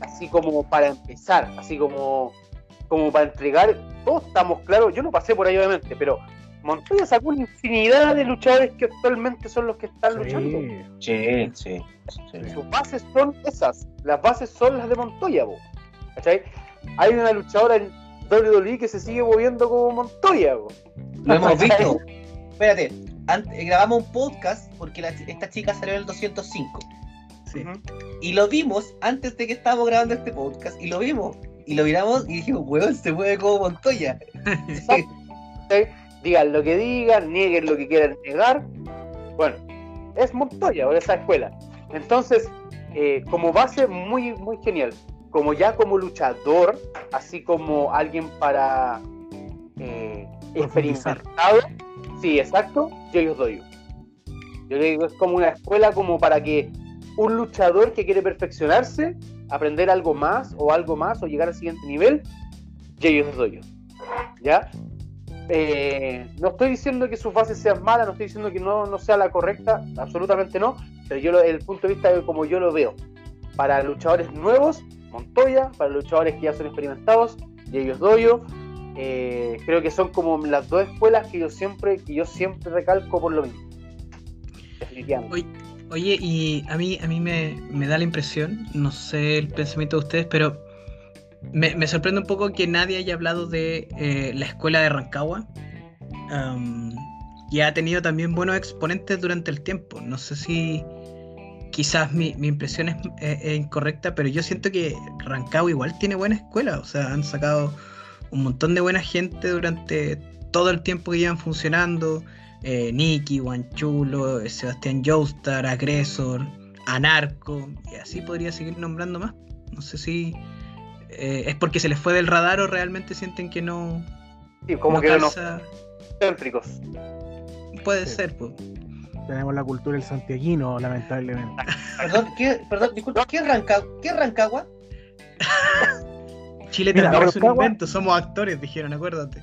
Así como para empezar, así como, como para entregar. Todos estamos claros, yo no pasé por ahí obviamente, pero Montoya sacó una infinidad de luchadores que actualmente son los que están luchando. Sí. Sí, sí. sí. Sus bases son esas. Las bases son las de Montoya, po. ¿cachai? Hay una luchadora en WWE que se sigue moviendo como Montoya, po. Lo hemos visto. Espérate, ant- grabamos un podcast porque la- esta chica salió en el 205. Sí. Y lo vimos antes de que estábamos grabando este podcast. Y lo vimos. Y lo miramos y dijimos, weón, se mueve como Montoya. [LAUGHS] ¿cachai? Digan lo que digan, nieguen lo que quieran negar. Bueno, es Montoya, o esa escuela. Entonces, eh, como base, muy, muy genial. Como ya como luchador, así como alguien para eh, experimentado. Sí, exacto, yo os doy. Yo digo, es como una escuela como para que un luchador que quiere perfeccionarse, aprender algo más o algo más o llegar al siguiente nivel, yo os doy. ¿Ya? Eh, no estoy diciendo que sus bases sean malas, no estoy diciendo que no, no sea la correcta, absolutamente no, pero yo el punto de vista de como yo lo veo. Para luchadores nuevos, Montoya, para luchadores que ya son experimentados, y ellos doyo. Eh, creo que son como las dos escuelas que yo siempre, que yo siempre recalco por lo mismo. Definitivamente. Oye, oye, y a mí, a mí me, me da la impresión, no sé el pensamiento de ustedes, pero me, sorprende un poco que nadie haya hablado de eh, la escuela de Rancagua. am, y ha tenido también buenos exponentes durante el tiempo. No sé si quizás mi, impresión es, es- incorrecta, pero yo siento que Rancagua igual tiene buena escuela. O sea, han sacado un montón de buena gente durante todo el tiempo que llevan funcionando. Eh, Nicky, Guanchulo, eh, Sebastián Joestar, Agresor, Anarco, y así podría seguir nombrando más. No sé si eh, es porque se les fue del radar o realmente sienten que no, Sí, como no que calza. céntricos. Puede Sí. ser, pues. Tenemos la cultura del santiaguino, lamentablemente. Perdón, ¿qué, perdón, disculpa, ¿qué es Rancagua? ¿Qué es Rancagua? [LAUGHS] Chile Mira, también es un Rancagua- invento, somos actores, dijeron, acuérdate.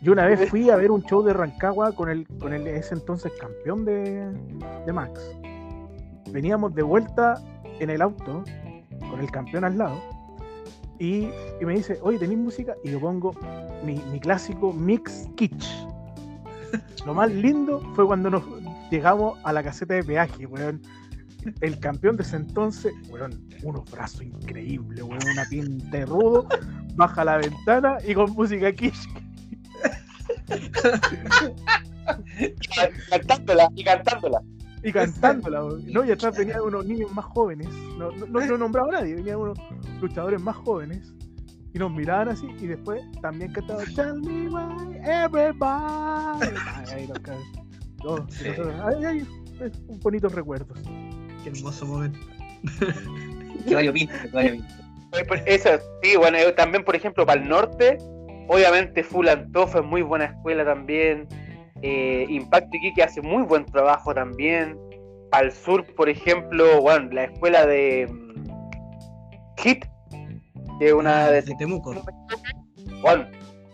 Yo una vez fui a ver un show de Rancagua con el, con el ese entonces campeón de, de Max. Veníamos de vuelta en el auto con el campeón al lado y, me dice, oye, ¿tenéis música? Y yo pongo mi, mi clásico Mix Kitsch. Lo más lindo fue cuando nos llegamos a la caseta de peaje, weón. El campeón de ese entonces, weón, unos brazos increíbles, weón, una pinta de rudo, baja la ventana y con música Kitsch [LAUGHS] cantándola, y cantándola. Y cantándola. ¿no? Y atrás venían unos niños más jóvenes, no, no, no lo nombraba nadie, venían unos luchadores más jóvenes y nos miraban así y después también cantaban Tell me why everybody. Ay. No, Sí. ay, ay, es un bonito recuerdos. Qué hermoso momento. [LAUGHS] Que vaya pues, Eso, sí, bueno, eh, también, por ejemplo, para el norte, obviamente Full Antofa es muy buena escuela también. Eh, Impacto Iquique hace muy buen trabajo también. El sur, por ejemplo, bueno, la escuela de mm, Hit, que es una Ah, de de Temuco. bueno,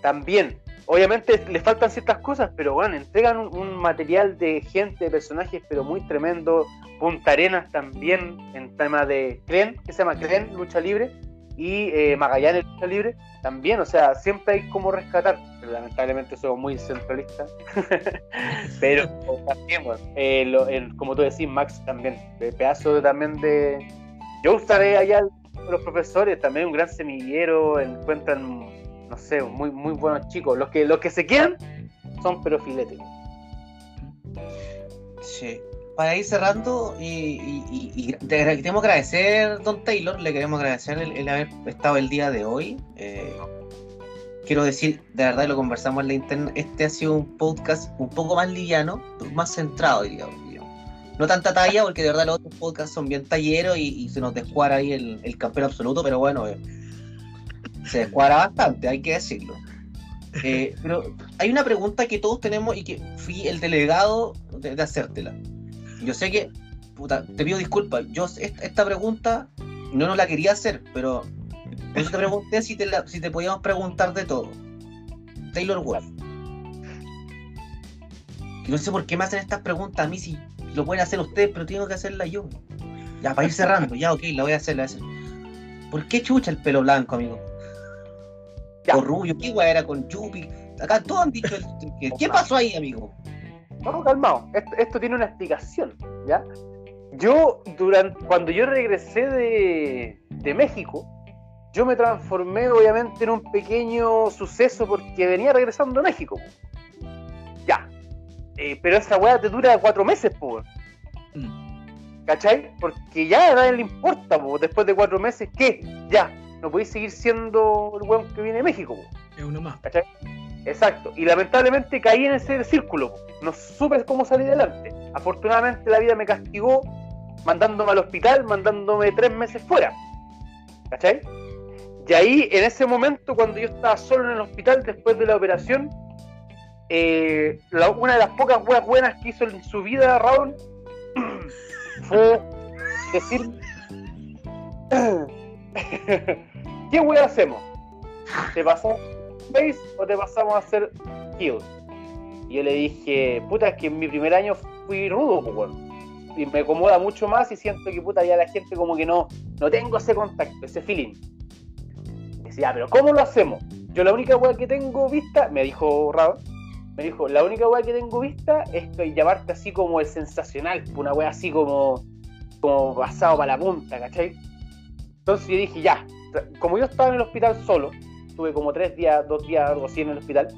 también. Obviamente le faltan ciertas cosas, pero bueno, entregan un, un material de gente, de personajes, pero muy tremendo. Punta Arenas también, en tema de Cren, que se llama Cren, lucha libre, y eh, Magallanes, lucha libre, también, o sea, siempre hay como rescatar, lamentablemente somos muy centralistas. [LAUGHS] pero también, bueno, eh, como tú decís, Max también, de pedazo también de. Yo estaré allá los profesores, también un gran semillero, encuentran, no sé, muy muy buenos chicos. Los que los que se quedan son pero filetes. Sí. Para ir cerrando, y, y- y- te queremos agradecer, Don Taylor, le queremos agradecer el, el haber estado el día de hoy. Eh, quiero decir, de verdad, lo conversamos en la internet, este ha sido un podcast un poco más liviano, más centrado, diríamos. no tanta talla, porque de verdad los otros podcasts son bien talleros y, se nos descuadra ahí el, campeón absoluto, pero bueno, eh, se descuadra bastante, hay que decirlo. Eh, pero hay una pregunta que todos tenemos y que fui el delegado de, de hacértela. Yo sé que, puta, te pido disculpas, yo esta pregunta no nos la quería hacer, pero por eso te pregunté si te, la- si te podíamos preguntar de todo. Taylor Wolf. No sé por qué me hacen estas preguntas a mí si lo pueden hacer ustedes, pero tengo que hacerla yo. Ya, para ir cerrando, ya, ok, la voy a hacer, la voy a hacer. ¿Por qué chucha el pelo blanco, amigo? Ya. O rubio, ¿qué guay era con Yupi? Acá todos han dicho, el- ¿qué, ¿qué pasó ahí, amigo? No, calmado. Esto, esto tiene una explicación, ¿ya? Yo, durante, cuando yo regresé de, de México, yo me transformé obviamente en un pequeño suceso porque venía regresando a México. po. Ya. Eh, pero esa weá te dura cuatro meses, po. Mm. ¿Cachai? Porque ya a nadie le importa, po. Después de cuatro meses, ¿qué? Ya. No podéis seguir siendo el weón que viene de México, po. Es uno más. ¿cachai? Exacto, y lamentablemente caí en ese círculo, no supe cómo salir adelante. Afortunadamente la vida me castigó mandándome al hospital, mandándome tres meses fuera. ¿Cachai? Y ahí, en ese momento, cuando yo estaba solo en el hospital después de la operación, eh, una de las pocas weas buenas que hizo en su vida Raúl [CLEARS THROAT] fue decir [CLEARS THROAT] ¿qué wea hacemos? ¿Te pasamos Face o te pasamos a hacer Kill? Y yo le dije, puta, es que en mi primer año fui rudo, pues, weón. Y me acomoda mucho más y siento que, puta, ya la gente como que no, no tengo ese contacto, ese feeling. "Ah, pero ¿cómo lo hacemos? Yo la única weá que tengo vista, me dijo Raúl, me dijo, la única weá que tengo vista es que llamarte así como el sensacional, una weá así como, como pasado para la punta, ¿cachai? Entonces yo dije, ya, como yo estaba en el hospital solo, tuve como tres días, dos días, algo así en el hospital,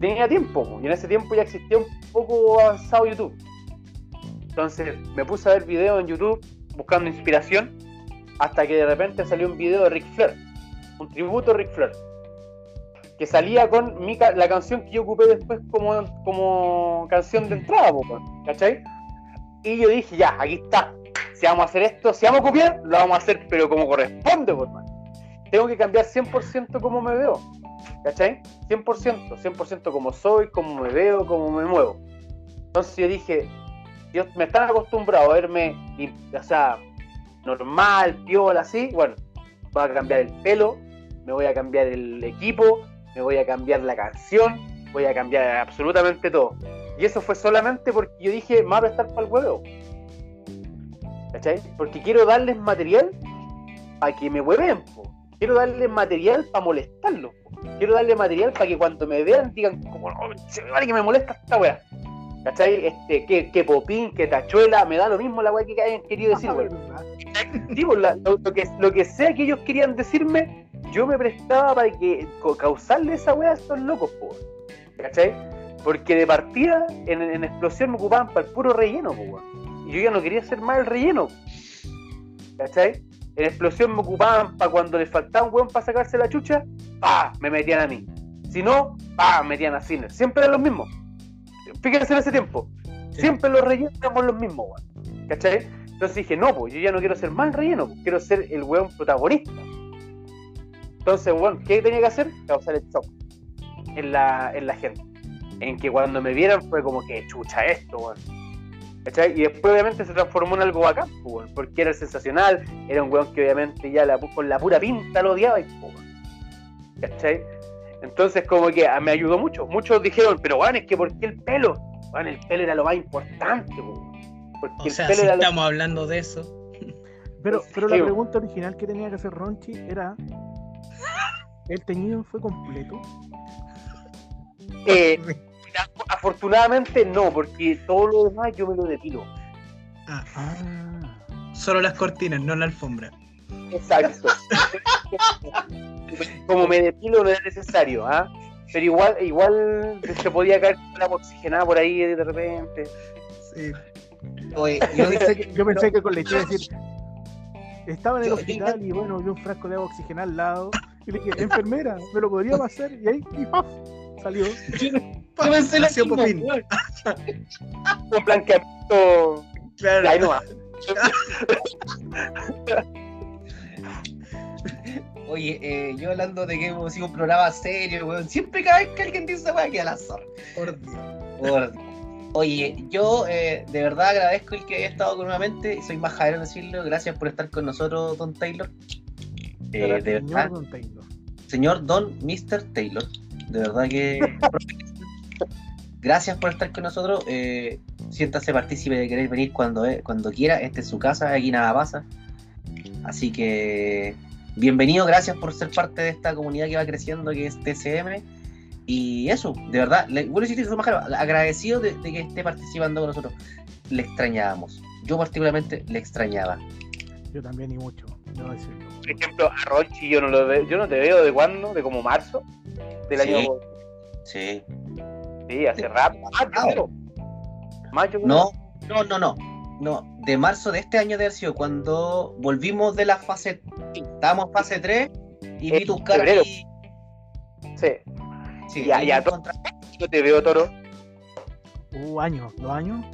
tenía tiempo, po, y en ese tiempo ya existía un poco avanzado YouTube. Entonces me puse a ver videos en YouTube buscando inspiración, hasta que de repente salió un video de Ric Flair, un tributo a Ric Flair, que salía con mi ca- la canción que yo ocupé después como, como canción de entrada, ¿cachai? Y yo dije, ya, aquí está. Si vamos a hacer esto, si vamos a copiar, lo vamos a hacer, pero como corresponde, por man. Tengo que cambiar 100% como me veo. ¿Cachai? 100%, 100% como soy, como me veo, como me muevo. Entonces yo dije, yo me están acostumbrado a verme, o sea, normal, piola, así. Bueno, voy a cambiar el pelo, me voy a cambiar el equipo, me voy a cambiar la canción, voy a cambiar absolutamente todo. Y eso fue solamente porque yo dije, me va a prestar para el huevo. ¿Cachai? Porque quiero darles material para que me hueven, po. Quiero darles material para molestarlos, po. Quiero darles material para que cuando me vean digan, como, "Oh, se me vale que me molesta esta wea. ¿Cachai? Este, que, que popín, que tachuela, me da lo mismo la wea que hayan querido decir, weón. Digo, la- lo, lo que, lo que sea que ellos querían decirme, yo me prestaba para que causarle esa wea a estos locos, po. ¿cachai? Porque de partida en, en explosión me ocupaban para el puro relleno, po, weón. Y yo ya no quería hacer más el relleno, ¿cachai? En explosión me ocupaban para cuando les faltaba un weón para sacarse la chucha, ¡pa! me metían a mí. Si no, ¡pa! metían a Ciner. Siempre eran los mismos. Fíjense en ese tiempo. Siempre los rellenos éramos los mismos, weón. ¿Cachai? Entonces dije, no, pues yo ya no quiero ser el relleno, pues, quiero ser el weón protagonista. Entonces, weón, ¿qué tenía que hacer? Causar el shock en la, en la gente. En que cuando me vieran fue como que chucha esto, weón. ¿Cachai? Y después obviamente se transformó en algo bacán, pues, weón, porque era sensacional, era un weón que obviamente ya la, con la pura pinta lo odiaba y pues, weón. ¿Cachai? Entonces como que ah, me ayudó mucho. Muchos dijeron, pero weón, es que ¿por qué el pelo? Weón, el pelo era lo más importante. Porque O el sea, pelo si era lo- estamos hablando de eso. [LAUGHS] Pero, Sí, pero la pregunta original que tenía que hacer Ronchi era: ¿el teñido fue completo? Eh, [LAUGHS] afortunadamente no, porque todo lo demás yo me lo depilo. Ah, Ah, solo las cortinas, no la alfombra. Exacto. Como me depilo no es necesario, ¿ah? Pero igual, igual se podía caer una oxigenada por ahí de repente. Sí. Oye, yo, pensé que, yo pensé que con la historia decir: Estaba en el Yo- hospital y bueno, vi un frasco de agua oxigenada al lado. Y le dije: Enfermera, ¿me lo podría pasar? Y ahí, y ¡paf! salió. yo pensé Popín. weón. Un blanqueamiento Claro. Ahí nomás. [LAUGHS] Oye, eh, yo hablando de que hemos sido un programa serio, weón. Siempre cada vez que alguien dice esa weá queda la zorra. Por Dios. Por Dios. Oye, yo eh, de verdad agradezco el que haya estado con nuevamente. Soy más en decirlo. Gracias por estar con nosotros, Don Taylor. Eh, de Señor verdad, Don Taylor. señor Don Mr. Taylor. De verdad que. Gracias por estar con nosotros. Eh, siéntase partícipe de querer venir cuando, cuando quiera. Esta es su casa, aquí nada pasa. Así que bienvenido, gracias por ser parte de esta comunidad que va creciendo, que es TCM. Y eso, de verdad, le, bueno, sí, sí, agradecido de, de que esté participando con nosotros. Le extrañábamos. Yo particularmente le extrañaba. Yo también y mucho, debo decirlo. Por ejemplo, a Ronchi yo no lo veo, yo no te veo de cuándo, de como marzo del Sí. año. Sí. Sí, hace rato. Ah, yo creo. Mayo. No, no, no, no. No, de marzo de este año de haber sido cuando volvimos de la fase. Estábamos en fase 3 y vi tus caras y. Sí, Sí, Ya, ya, encontramos. yo te veo, Toro. Hubo años, dos años,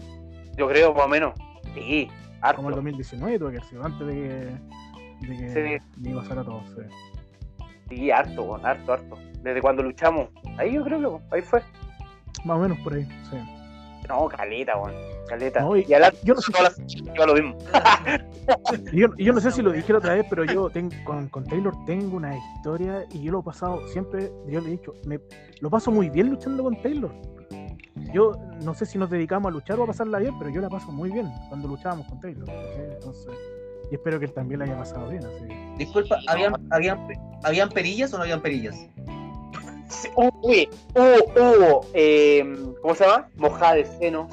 Yo creo, más o menos. Sí, harto. como el 2019 tuve que haber sido, antes de que, de que me pasara todo. sí. Sí, harto, harto, harto. Desde cuando luchamos. Ahí yo creo que ahí fue. Más o menos por ahí, sí. No, caleta, weón. Caleta. No, y- y yo no sé todas las iba lo mismo. [LAUGHS] Yo, no sé si lo dije la otra vez, pero yo ten- con, con Taylor tengo una historia y yo lo he pasado siempre, yo le he dicho, me, lo paso muy bien luchando con Taylor. Yo no sé si nos dedicamos a luchar o a pasarla bien, pero yo la paso muy bien cuando luchábamos con Taylor. ¿sí? Entonces, y espero que él también la haya pasado bien. Así. Disculpa, ¿habían, habían, ¿habían perillas o no habían perillas? Uy, hubo, hubo, eh, ¿cómo se llama? Mojada de seno.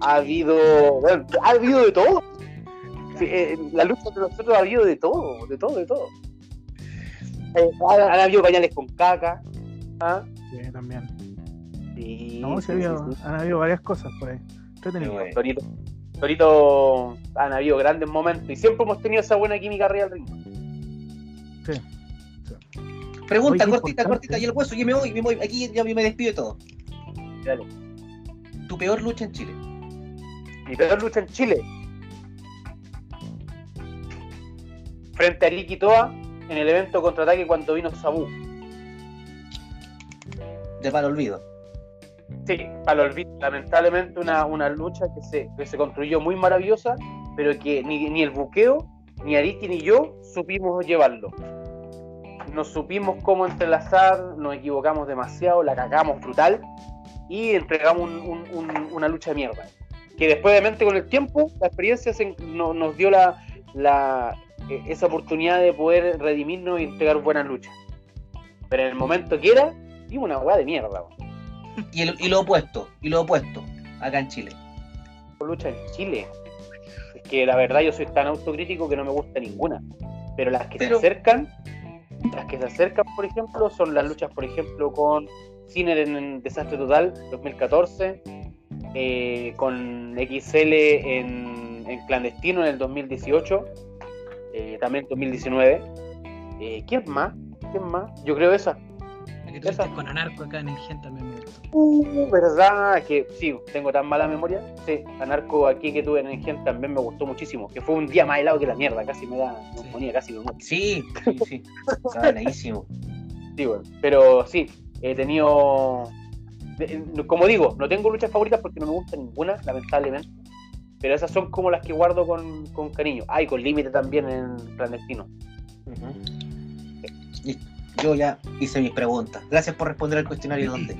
Ha habido, bueno, ha habido de todo. Sí, eh, la lucha de nosotros ha habido de todo, de todo, de todo. Eh, han, han habido pañales con caca. ¿ah? Sí, también. Sí, No, han habido varias cosas por ahí. Entretenido. Torito, Torito, han habido grandes momentos y siempre hemos tenido esa buena química arriba del ring. Sí. Pregunta Oye, cortita, cortita, y el hueso, yo me voy, me voy, aquí ya me despido de todo. Dale. Tu peor lucha en Chile. Mi peor lucha en Chile. Frente a Ricky Toa en el evento contraataque cuando vino Sabu. De para olvido. Sí, para el olvido. Lamentablemente una, una lucha que se, que se construyó muy maravillosa, pero que ni, ni el buqueo, ni Ariti ni yo supimos llevarlo. Nos supimos cómo entrelazar, nos equivocamos demasiado, la cagamos brutal y entregamos un- un- un- una lucha de mierda. Que después, obviamente, con el tiempo, la experiencia se- no- nos dio la, la- eh, esa oportunidad de poder redimirnos y entregar buenas luchas. Pero en el momento que era, dimos una weá de mierda. [LAUGHS] Y, el- y lo opuesto, y lo opuesto, acá en Chile. lucha en Chile. Es que la verdad yo soy tan autocrítico que no me gusta ninguna. Pero las que Pero- se acercan, las que se acercan, por ejemplo, son las luchas, por ejemplo, con Ciner en Desastre Total 2014, eh, con XL en, en Clandestino en el 2018, eh, también 2019. Eh, ¿Quién más? ¿Quién más? Yo creo esa. La que Esa. con Anarco acá en el Gen también. Uh, ¿verdad? Que sí, tengo tan mala memoria. Sí, Anarco aquí que tuve en el Gen también me gustó muchísimo. Que fue un día más helado que la mierda, casi me da neumonía, casi me muero. Sí, sí, sí. Estaba [LAUGHS] heladísimo. Sí, bueno. Pero sí, he tenido. Como digo, no tengo luchas favoritas porque no me gusta ninguna, lamentablemente. Pero esas son como las que guardo con, con cariño. Ah, y con límite también en clandestino. Listo. Yo ya hice mis preguntas. Gracias por responder al cuestionario donde.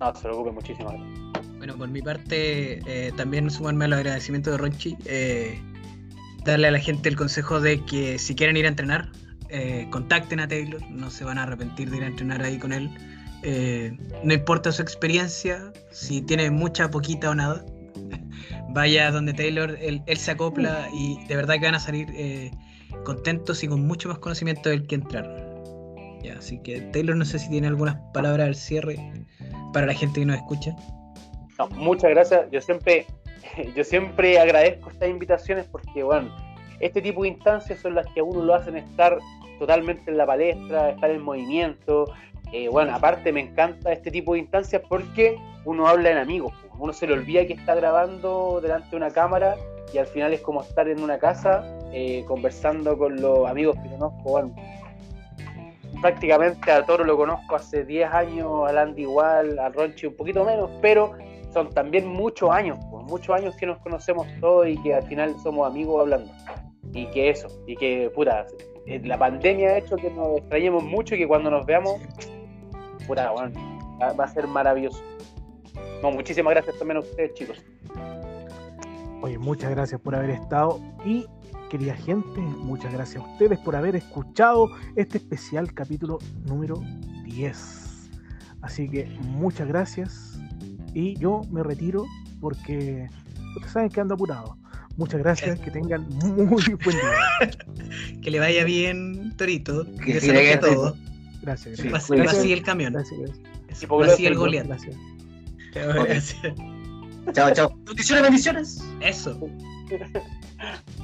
No, se preocupe muchísimo. Bueno, por mi parte, eh, también sumarme al agradecimiento de Ronchi. eh, darle a la gente el consejo de que si quieren ir a entrenar, eh, contacten a Taylor, no se van a arrepentir de ir a entrenar ahí con él. Eh, no importa su experiencia, si tiene mucha, poquita o nada, [LAUGHS] vaya donde Taylor, él, él se acopla y de verdad que van a salir eh, contentos y con mucho más conocimiento del que entraron. Ya, así que Taylor, no sé si tiene algunas palabras al cierre para la gente que nos escucha. Muchas gracias. Yo siempre, [LAUGHS] yo siempre agradezco estas invitaciones porque, bueno, este tipo de instancias son las que a uno lo hacen estar totalmente en la palestra, estar en movimiento. Eh, bueno, aparte me encanta este tipo de instancias porque uno habla en amigos. Uno se le olvida que está grabando delante de una cámara y al final es como estar en una casa eh, conversando con los amigos que conozco. Bueno, prácticamente a Toro lo conozco hace 10 años, a Landy igual, a Ronchi un poquito menos, pero son también muchos años, muchos años que nos conocemos todos y que al final somos amigos hablando. Y que eso, y que puta, eh, la pandemia ha hecho que nos extrañemos mucho y que cuando nos veamos, puta, bueno, va, va a ser maravilloso. No, muchísimas gracias también a ustedes, chicos. Oye, muchas gracias por haber estado y querida gente, muchas gracias a ustedes por haber escuchado este especial capítulo número 10. Así que muchas gracias y yo me retiro porque ustedes saben que ando apurado. Muchas gracias, que tengan muy [LAUGHS] buen día. Que le vaya bien, Torito. Que Que sí, se sí. todo. Gracias, Sí, gracias. Va cuídate. así el camión. Gracias, gracias. Y Va por así el Goliat. gracias. Gracias. Chao, chao. Bendiciones, bendiciones. Eso. [LAUGHS]